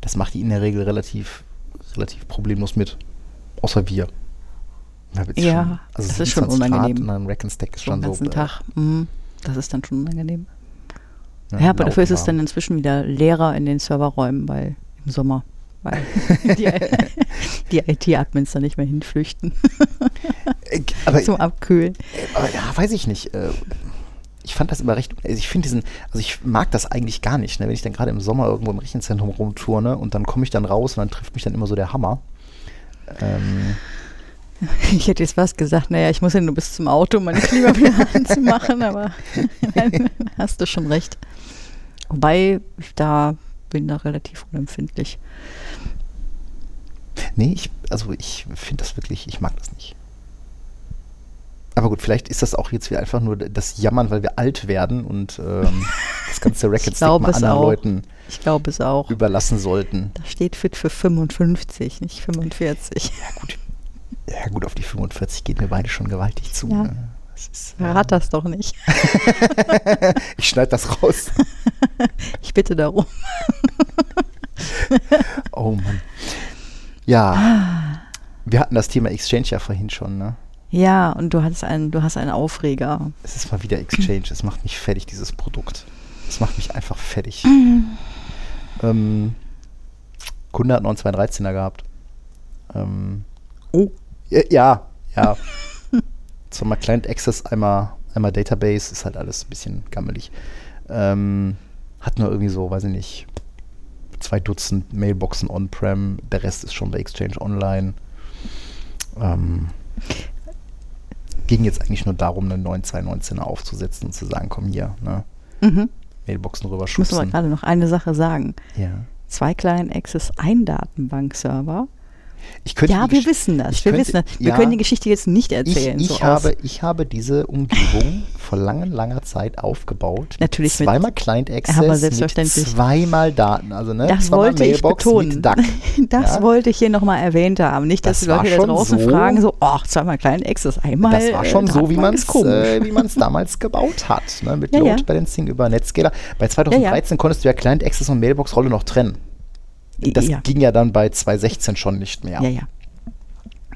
das macht die in der Regel relativ, relativ problemlos mit. Außer wir. Wir haben jetzt Ja, das ist schon 27 Grad unangenehm. Dann Rack and Stack ist schon so. äh, Tag. Mhm. Das ist dann schon unangenehm. ne, Ja, aber dafür ist es dann inzwischen wieder leerer in den Serverräumen, weil im Sommer, weil [laughs] die, die IT-Admins da nicht mehr hinflüchten [laughs] aber, zum Abkühlen. aber ja, weiß ich nicht. Äh, ich fand das immer recht. Also ich finde diesen, also ich mag das eigentlich gar nicht, ne? wenn ich dann gerade im Sommer irgendwo im Rechenzentrum rumturne und dann komme ich dann raus und dann trifft mich dann immer so der Hammer. Ähm, Ich hätte jetzt was gesagt, naja, ich muss ja nur bis zum Auto, um meine Klima wieder [laughs] anzumachen, aber dann [laughs] hast du schon recht. Wobei, ich da bin da relativ unempfindlich. Nee, ich, also ich finde das wirklich, ich mag das nicht. Aber gut, vielleicht ist das auch jetzt wieder einfach nur das Jammern, weil wir alt werden und ähm, [laughs] das ganze Racket mal anderen auch. Leuten Ich glaube es auch. überlassen sollten. Da steht fit für 55, nicht 45. Ja gut, ja gut, auf die 45 geht mir beide schon gewaltig zu. Ja. Ne? Das ist, äh, Verrat das doch nicht. [laughs] ich schneide das raus. [laughs] Ich bitte darum. Oh Mann. Ja, wir hatten das Thema Exchange ja vorhin schon, ne? Ja, und du hast einen, du hast einen Aufreger. Es ist mal wieder Exchange. Es macht mich fertig, dieses Produkt. Es macht mich einfach fertig. ähm, Kunde hat noch einen 213er gehabt. Ähm, Oh. ja, ja. [laughs] Zwar Client Access, einmal, einmal Database, ist halt alles ein bisschen gammelig. Ähm, hat nur irgendwie so, weiß ich nicht, zwei Dutzend Mailboxen on-prem, der Rest ist schon bei Exchange Online. Ähm, ging jetzt eigentlich nur darum, einen neuen 219er aufzusetzen und zu sagen, komm hier, ne, Mhm. Mailboxen Ich muss aber gerade noch eine Sache sagen. Ja. Zwei Client Access, ein Datenbankserver Ich könnte Ja, wir wissen das. ich Wir könnte- wissen das. Wir ja, können die Geschichte jetzt nicht ich, erzählen. ich, so habe, aus. ich habe diese Umgebung vor langer, langer Zeit aufgebaut. Natürlich mit- zweimal Client Access, mit zweimal Daten. Also ne, Das wollte ich Mailbox betonen. Mit Duck. [laughs] Das Ja? wollte ich hier nochmal erwähnt haben. Nicht, dass Das die Leute da draußen so- fragen, so, ach, zweimal kleinen Access, einmal. Das war schon äh, so, wie man es äh, wie [laughs] damals gebaut hat. Ne? Mit ja. Load Balancing über Netscaler. Bei 2013 konntest du ja Client Access und Mailbox-Rolle noch trennen. Das ja. ging ja dann bei 2016 schon nicht mehr. ja, ja.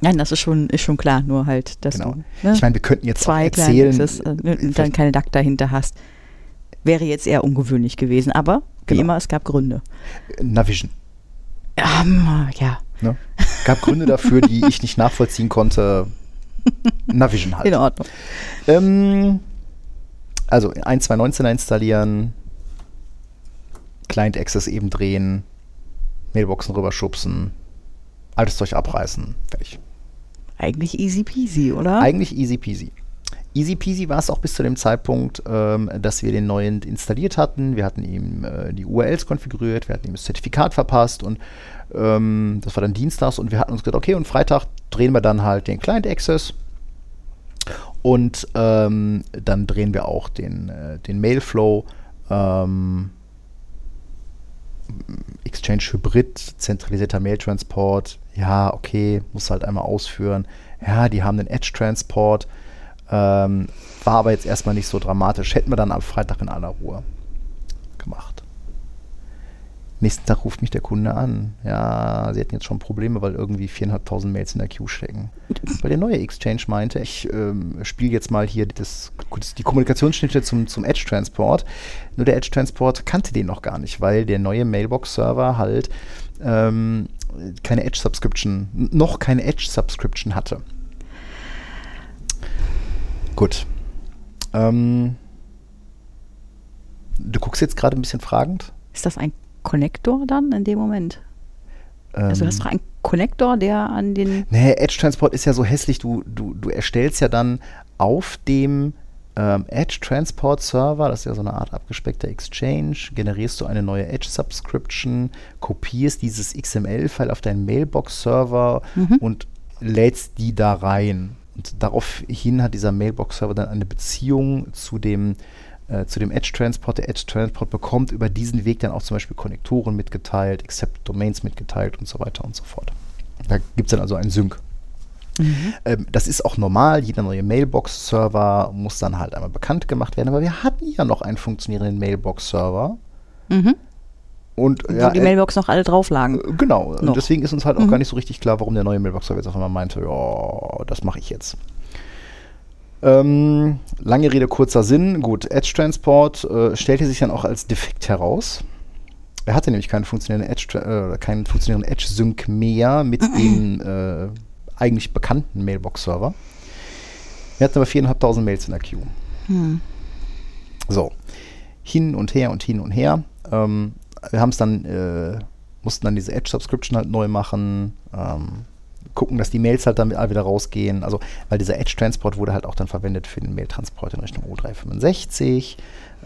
Nein, das ist schon, ist schon klar, nur halt, dass Genau. du ne, Ich meine, wir könnten jetzt zwei erzählen, Access äh, und dann vielleicht- keine DAC dahinter hast. Wäre jetzt eher ungewöhnlich gewesen, aber wie Genau. immer, es gab Gründe. Navision. Ähm, ja, Ne? Gab Gründe dafür, die ich nicht nachvollziehen konnte. [laughs] Navision halt. in Ordnung. Ähm, also 1.2.19 installieren, Client Access eben drehen, Mailboxen rüberschubsen, altes Zeug abreißen, fertig. Eigentlich easy peasy, oder? Eigentlich easy peasy. Easy peasy war es auch bis zu dem Zeitpunkt, ähm, dass wir den neuen installiert hatten. Wir hatten ihm äh, die URLs konfiguriert, wir hatten ihm das Zertifikat verpasst und ähm, das war dann dienstags und wir hatten uns gedacht, okay, und Freitag drehen wir dann halt den Client Access und ähm, dann drehen wir auch den, äh, den Mailflow. Ähm, Exchange Hybrid, zentralisierter Mailtransport. Ja, okay, muss halt einmal ausführen. Ja, die haben den Edge-Transport. Ähm, war aber jetzt erstmal nicht so dramatisch. Hätten wir dann am Freitag in aller Ruhe gemacht. Nächsten Tag ruft mich der Kunde an. Ja, sie hätten jetzt schon Probleme, weil irgendwie 4.500 Mails in der Queue stecken. Weil der neue Exchange meinte, ich ähm, spiele jetzt mal hier das, die Kommunikationsschnitte zum, zum Edge-Transport. Nur der Edge-Transport kannte den noch gar nicht, weil der neue Mailbox-Server halt ähm, keine Edge-Subscription, noch keine Edge-Subscription hatte. Gut. Ähm, du guckst jetzt gerade ein bisschen fragend. Ist das ein Connector dann in dem Moment? Also du Ähm, hast einen Connector, der an den. Nee, Edge Transport ist ja so hässlich. Du, du, du erstellst ja dann auf dem ähm, Edge Transport Server, das ist ja so eine Art abgespeckter Exchange, generierst du eine neue Edge Subscription, kopierst dieses XML-File auf deinen Mailbox-Server Mhm. und lädst die da rein. Und daraufhin hat dieser Mailbox-Server dann eine Beziehung zu dem, äh, zu dem Edge-Transport. Der Edge-Transport bekommt über diesen Weg dann auch zum Beispiel Konnektoren mitgeteilt, Accept Domains mitgeteilt und so weiter und so fort. Da gibt es dann also einen Sync. Mhm. Ähm, das ist auch normal. Jeder neue Mailbox-Server muss dann halt einmal bekannt gemacht werden. Aber wir hatten ja noch einen funktionierenden Mailbox-Server. Mhm. Und Wo ja, die äh, Mailbox noch alle drauf lagen. äh, Genau, Noch. und deswegen ist uns halt auch Mhm. gar nicht so richtig klar, warum der neue Mailbox-Server jetzt auf einmal meinte, ja, das mache ich jetzt. Ähm, lange Rede, kurzer Sinn. Gut, Edge Transport äh, stellte sich dann auch als defekt heraus. Er hatte nämlich keinen funktionierenden Edge, äh, keinen funktionierenden Edge-Sync mehr mit [clears throat] dem äh, eigentlich bekannten Mailbox-Server. Wir hatten aber 4.500 Mails in der Queue. Hm. So, hin und her und hin und her. Ähm, wir haben es dann, äh, mussten dann diese Edge-Subscription halt neu machen, ähm, gucken, dass die Mails halt dann wieder rausgehen. Also, weil dieser Edge-Transport wurde halt auch dann verwendet für den Mailtransport in Richtung O365.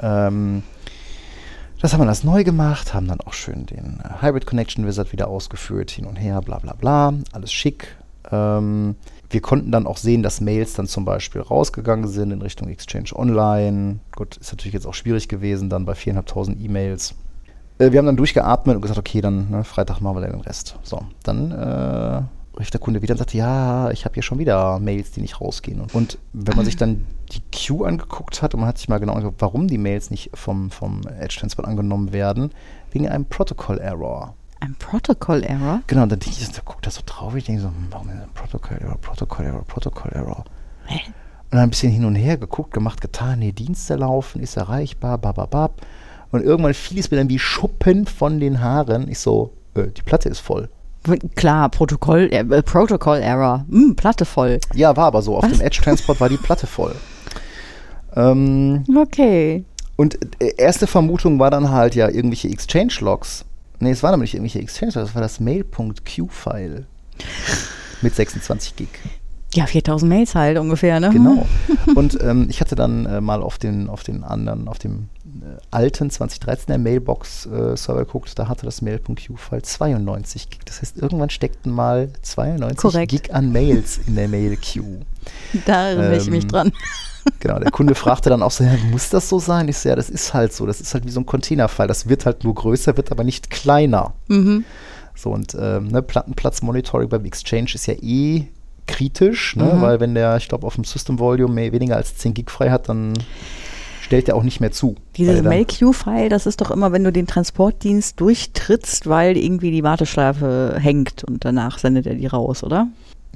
Ähm, das haben wir das neu gemacht, haben dann auch schön den äh, Hybrid Connection Wizard wieder ausgeführt, hin und her, bla bla bla, alles schick. Ähm, wir konnten dann auch sehen, dass Mails dann zum Beispiel rausgegangen sind in Richtung Exchange Online. Gut, ist natürlich jetzt auch schwierig gewesen, dann bei 4.500 E-Mails. Äh, wir haben dann durchgeatmet und gesagt, okay, dann ne, Freitag machen wir dann den Rest. So, dann äh, rief der Kunde wieder und sagte, ja, ich habe hier schon wieder Mails, die nicht rausgehen. Und, wenn man sich dann die Queue angeguckt hat und man hat sich mal genau angeguckt, warum die Mails nicht vom, vom Edge Transport angenommen werden, wegen einem Protocol-Error. Ein Protocol Error? Genau, und dann denke ich, da guckt das so traurig, denke so, warum ist das Protocol-Error, Protocol-Error, Protocol-Error? Hä? Und dann ein bisschen hin und her geguckt, gemacht, getan, nee, Dienste laufen, ist erreichbar, bababab. Und irgendwann fiel es mir dann wie Schuppen von den Haaren. Ich so, äh, die Platte ist voll. Klar, Protokoll, äh, Protocol Error. Hm, Platte voll. Ja, war aber so. Auf Was? dem Edge-Transport war die Platte voll. [laughs] Ähm, Okay. und äh, erste Vermutung war dann halt ja irgendwelche Exchange-Logs. Nee, es waren nicht irgendwelche Exchange-Logs, das war das Mail.q-File. [laughs] Mit 26 Gig. Ja, 4000 Mails halt ungefähr, ne? Genau. [laughs] Und ähm, ich hatte dann äh, mal auf den, auf den anderen, auf dem alten 2013er Mailbox-Server geguckt, da hatte das Mail.q-File 92 Gig. Das heißt, irgendwann steckten mal 92 Korrekt. Gig an Mails in der Mail-Queue. [laughs] Da erinnere ich mich Ähm, dran. [laughs] Genau, der Kunde fragte dann auch so, ja, muss das so sein? Ich so, ja, das ist halt so. Das ist halt wie so ein Containerfile. Das wird halt nur größer, wird aber nicht kleiner. Mhm. So, und ähm, ne, Plattenplatz-Monitoring beim Exchange ist ja eh kritisch, ne? Mhm. weil wenn der, ich glaube, auf dem System Volume mehr, weniger als 10 Gig frei hat, dann stellt er auch nicht mehr zu. Dieses Mail-Queue-File, das ist doch immer, wenn du den Transportdienst durchtrittst, weil irgendwie die Warteschleife hängt und danach sendet er die raus, oder?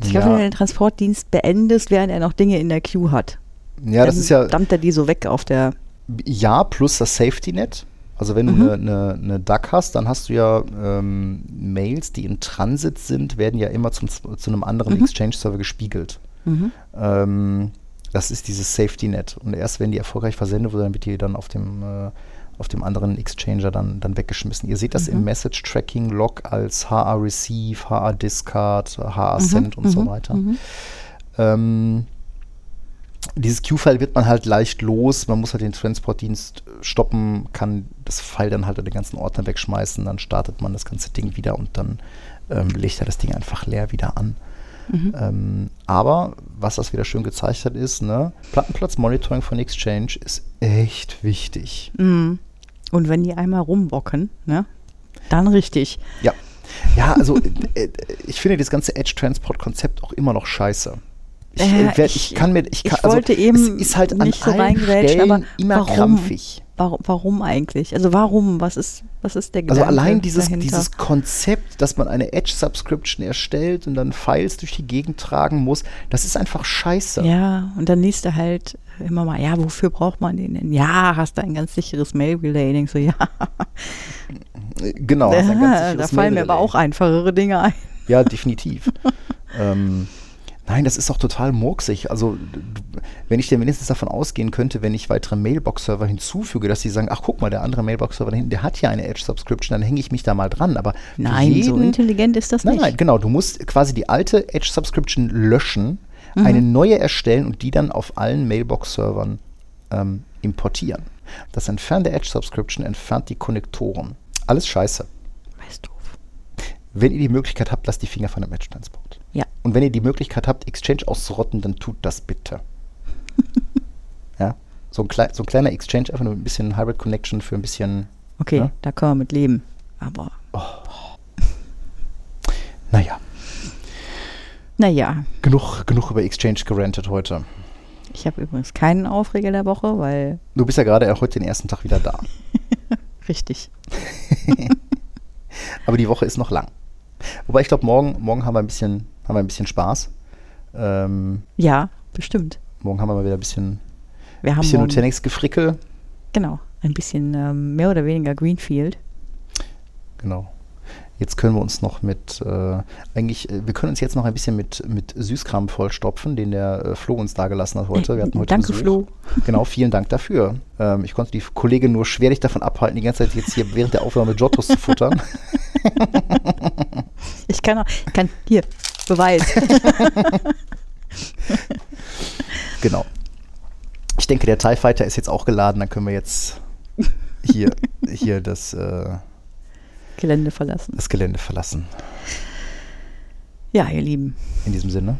Ich glaube, Ja. wenn du den Transportdienst beendest, während er noch Dinge in der Queue hat. Ja, das dann ist ja, Dampft er die so weg auf der. ja, plus das Safety Net. Also wenn Mhm. du eine ne, ne DAC hast, dann hast du ja ähm, Mails, die in Transit sind, werden ja immer zum, zu einem anderen Mhm. Exchange-Server gespiegelt. Mhm. Ähm, das ist dieses Safety Net. Und erst wenn die erfolgreich versendet wurde, dann wird die dann auf dem, äh, auf dem anderen Exchanger dann, dann weggeschmissen. Ihr seht das Mhm. im Message Tracking Log als HA Receive, HA Discard, HA Send und so mhm, weiter. mhm. Ähm, dieses Q-File wird man halt leicht los. Man muss halt den Transportdienst äh, stoppen, kann das File dann halt den ganzen Ordner wegschmeißen, dann startet man das ganze Ding wieder und dann ähm, legt er das Ding einfach leer wieder an. Mhm. Ähm, aber was das wieder schön gezeigt hat, ist, ne, Plattenplatz-Monitoring von Exchange ist echt wichtig. Mhm. Und wenn die einmal rumbocken, ne? Dann richtig. Ja. Ja, also [laughs] äh, ich finde das ganze Edge-Transport-Konzept auch immer noch scheiße. Ich, Äh, äh, werd- ich- ich kann mir, ich, kann, ich wollte also, eben es ist halt an nicht so allen Stellen aber immer warum? krampfig. Warum, warum eigentlich? Also warum? Was ist, was ist der Also Gedanke allein dieses, dahinter? dieses Konzept, dass man eine Edge-Subscription erstellt und dann Files durch die Gegend tragen muss, das ist einfach scheiße. Ja, und dann liest du halt immer mal, ja, wofür braucht man den denn? Ja, hast du ein ganz sicheres Mail-Relay? Denkst du, [laughs] ja, Genau. ganz [laughs] da fallen mir aber auch einfachere Dinge ein. Ja, definitiv. [laughs] ähm, nein, das ist doch total murksig. Also, wenn ich denn wenigstens davon ausgehen könnte, wenn ich weitere Mailbox-Server hinzufüge, dass sie sagen, ach guck mal, der andere Mailbox-Server da hinten, der hat ja eine Edge-Subscription, dann hänge ich mich da mal dran. Aber Nein, so jeden- intelligent ist das Nein, nicht. nein, genau. Du musst quasi die alte Edge-Subscription löschen, Mhm. eine neue erstellen und die dann auf allen Mailbox-Servern ähm, importieren. Das Entfernen der Edge-Subscription entfernt die Konnektoren. Alles scheiße. Weißt du. Wenn ihr die Möglichkeit habt, lasst die Finger von dem Edge-Transport. Ja. Und wenn ihr die Möglichkeit habt, Exchange auszurotten, dann tut das bitte. [laughs] ja. So ein, klei so ein kleiner Exchange, einfach nur ein bisschen Hybrid Connection für ein bisschen, Okay, Ja. da können wir mit leben. Aber naja, naja, genug, genug über Exchange gerantet heute. ich habe übrigens keinen Aufreger der Woche, weil Du bist ja gerade heute den ersten Tag wieder da. [laughs] richtig. [laughs] Aber die Woche ist noch lang. Wobei ich glaube, morgen, morgen haben wir ein bisschen, haben wir ein bisschen Spaß. Ähm, Ja, bestimmt. morgen haben wir mal wieder ein bisschen, Wir haben bisschen Nutanix-Gefrickel. genau ein bisschen ähm, mehr oder weniger Greenfield. Genau. Jetzt können wir uns noch mit, äh, eigentlich, äh, wir können uns jetzt noch ein bisschen mit, mit Süßkram vollstopfen, den der äh, Flo uns da gelassen hat heute. Wir hatten heute Danke, Besuch. Flo. Genau, vielen Dank dafür. Ähm, ich konnte die Kollegin nur schwerlich davon abhalten, die ganze Zeit jetzt hier während der Aufnahme Jottos zu futtern. [laughs] Ich kann auch, ich kann, hier, Beweis. [laughs] genau. Ich denke, der TIE Fighter ist jetzt auch geladen, dann können wir jetzt hier, hier das, äh, Gelände verlassen. das Gelände verlassen. Ja, ihr Lieben, In diesem Sinne,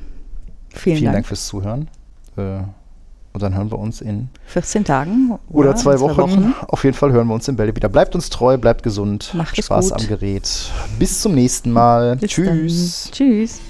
vielen, vielen Dank. Dank. fürs Zuhören. Äh, und dann hören wir uns in 14 Tagen oder zwei, in Wochen. Auf jeden Fall hören wir uns in Bälle wieder. Bleibt uns treu, bleibt gesund. Macht Spaß am Gerät. Bis zum nächsten Mal. Bis Tschüss. Dann. Tschüss.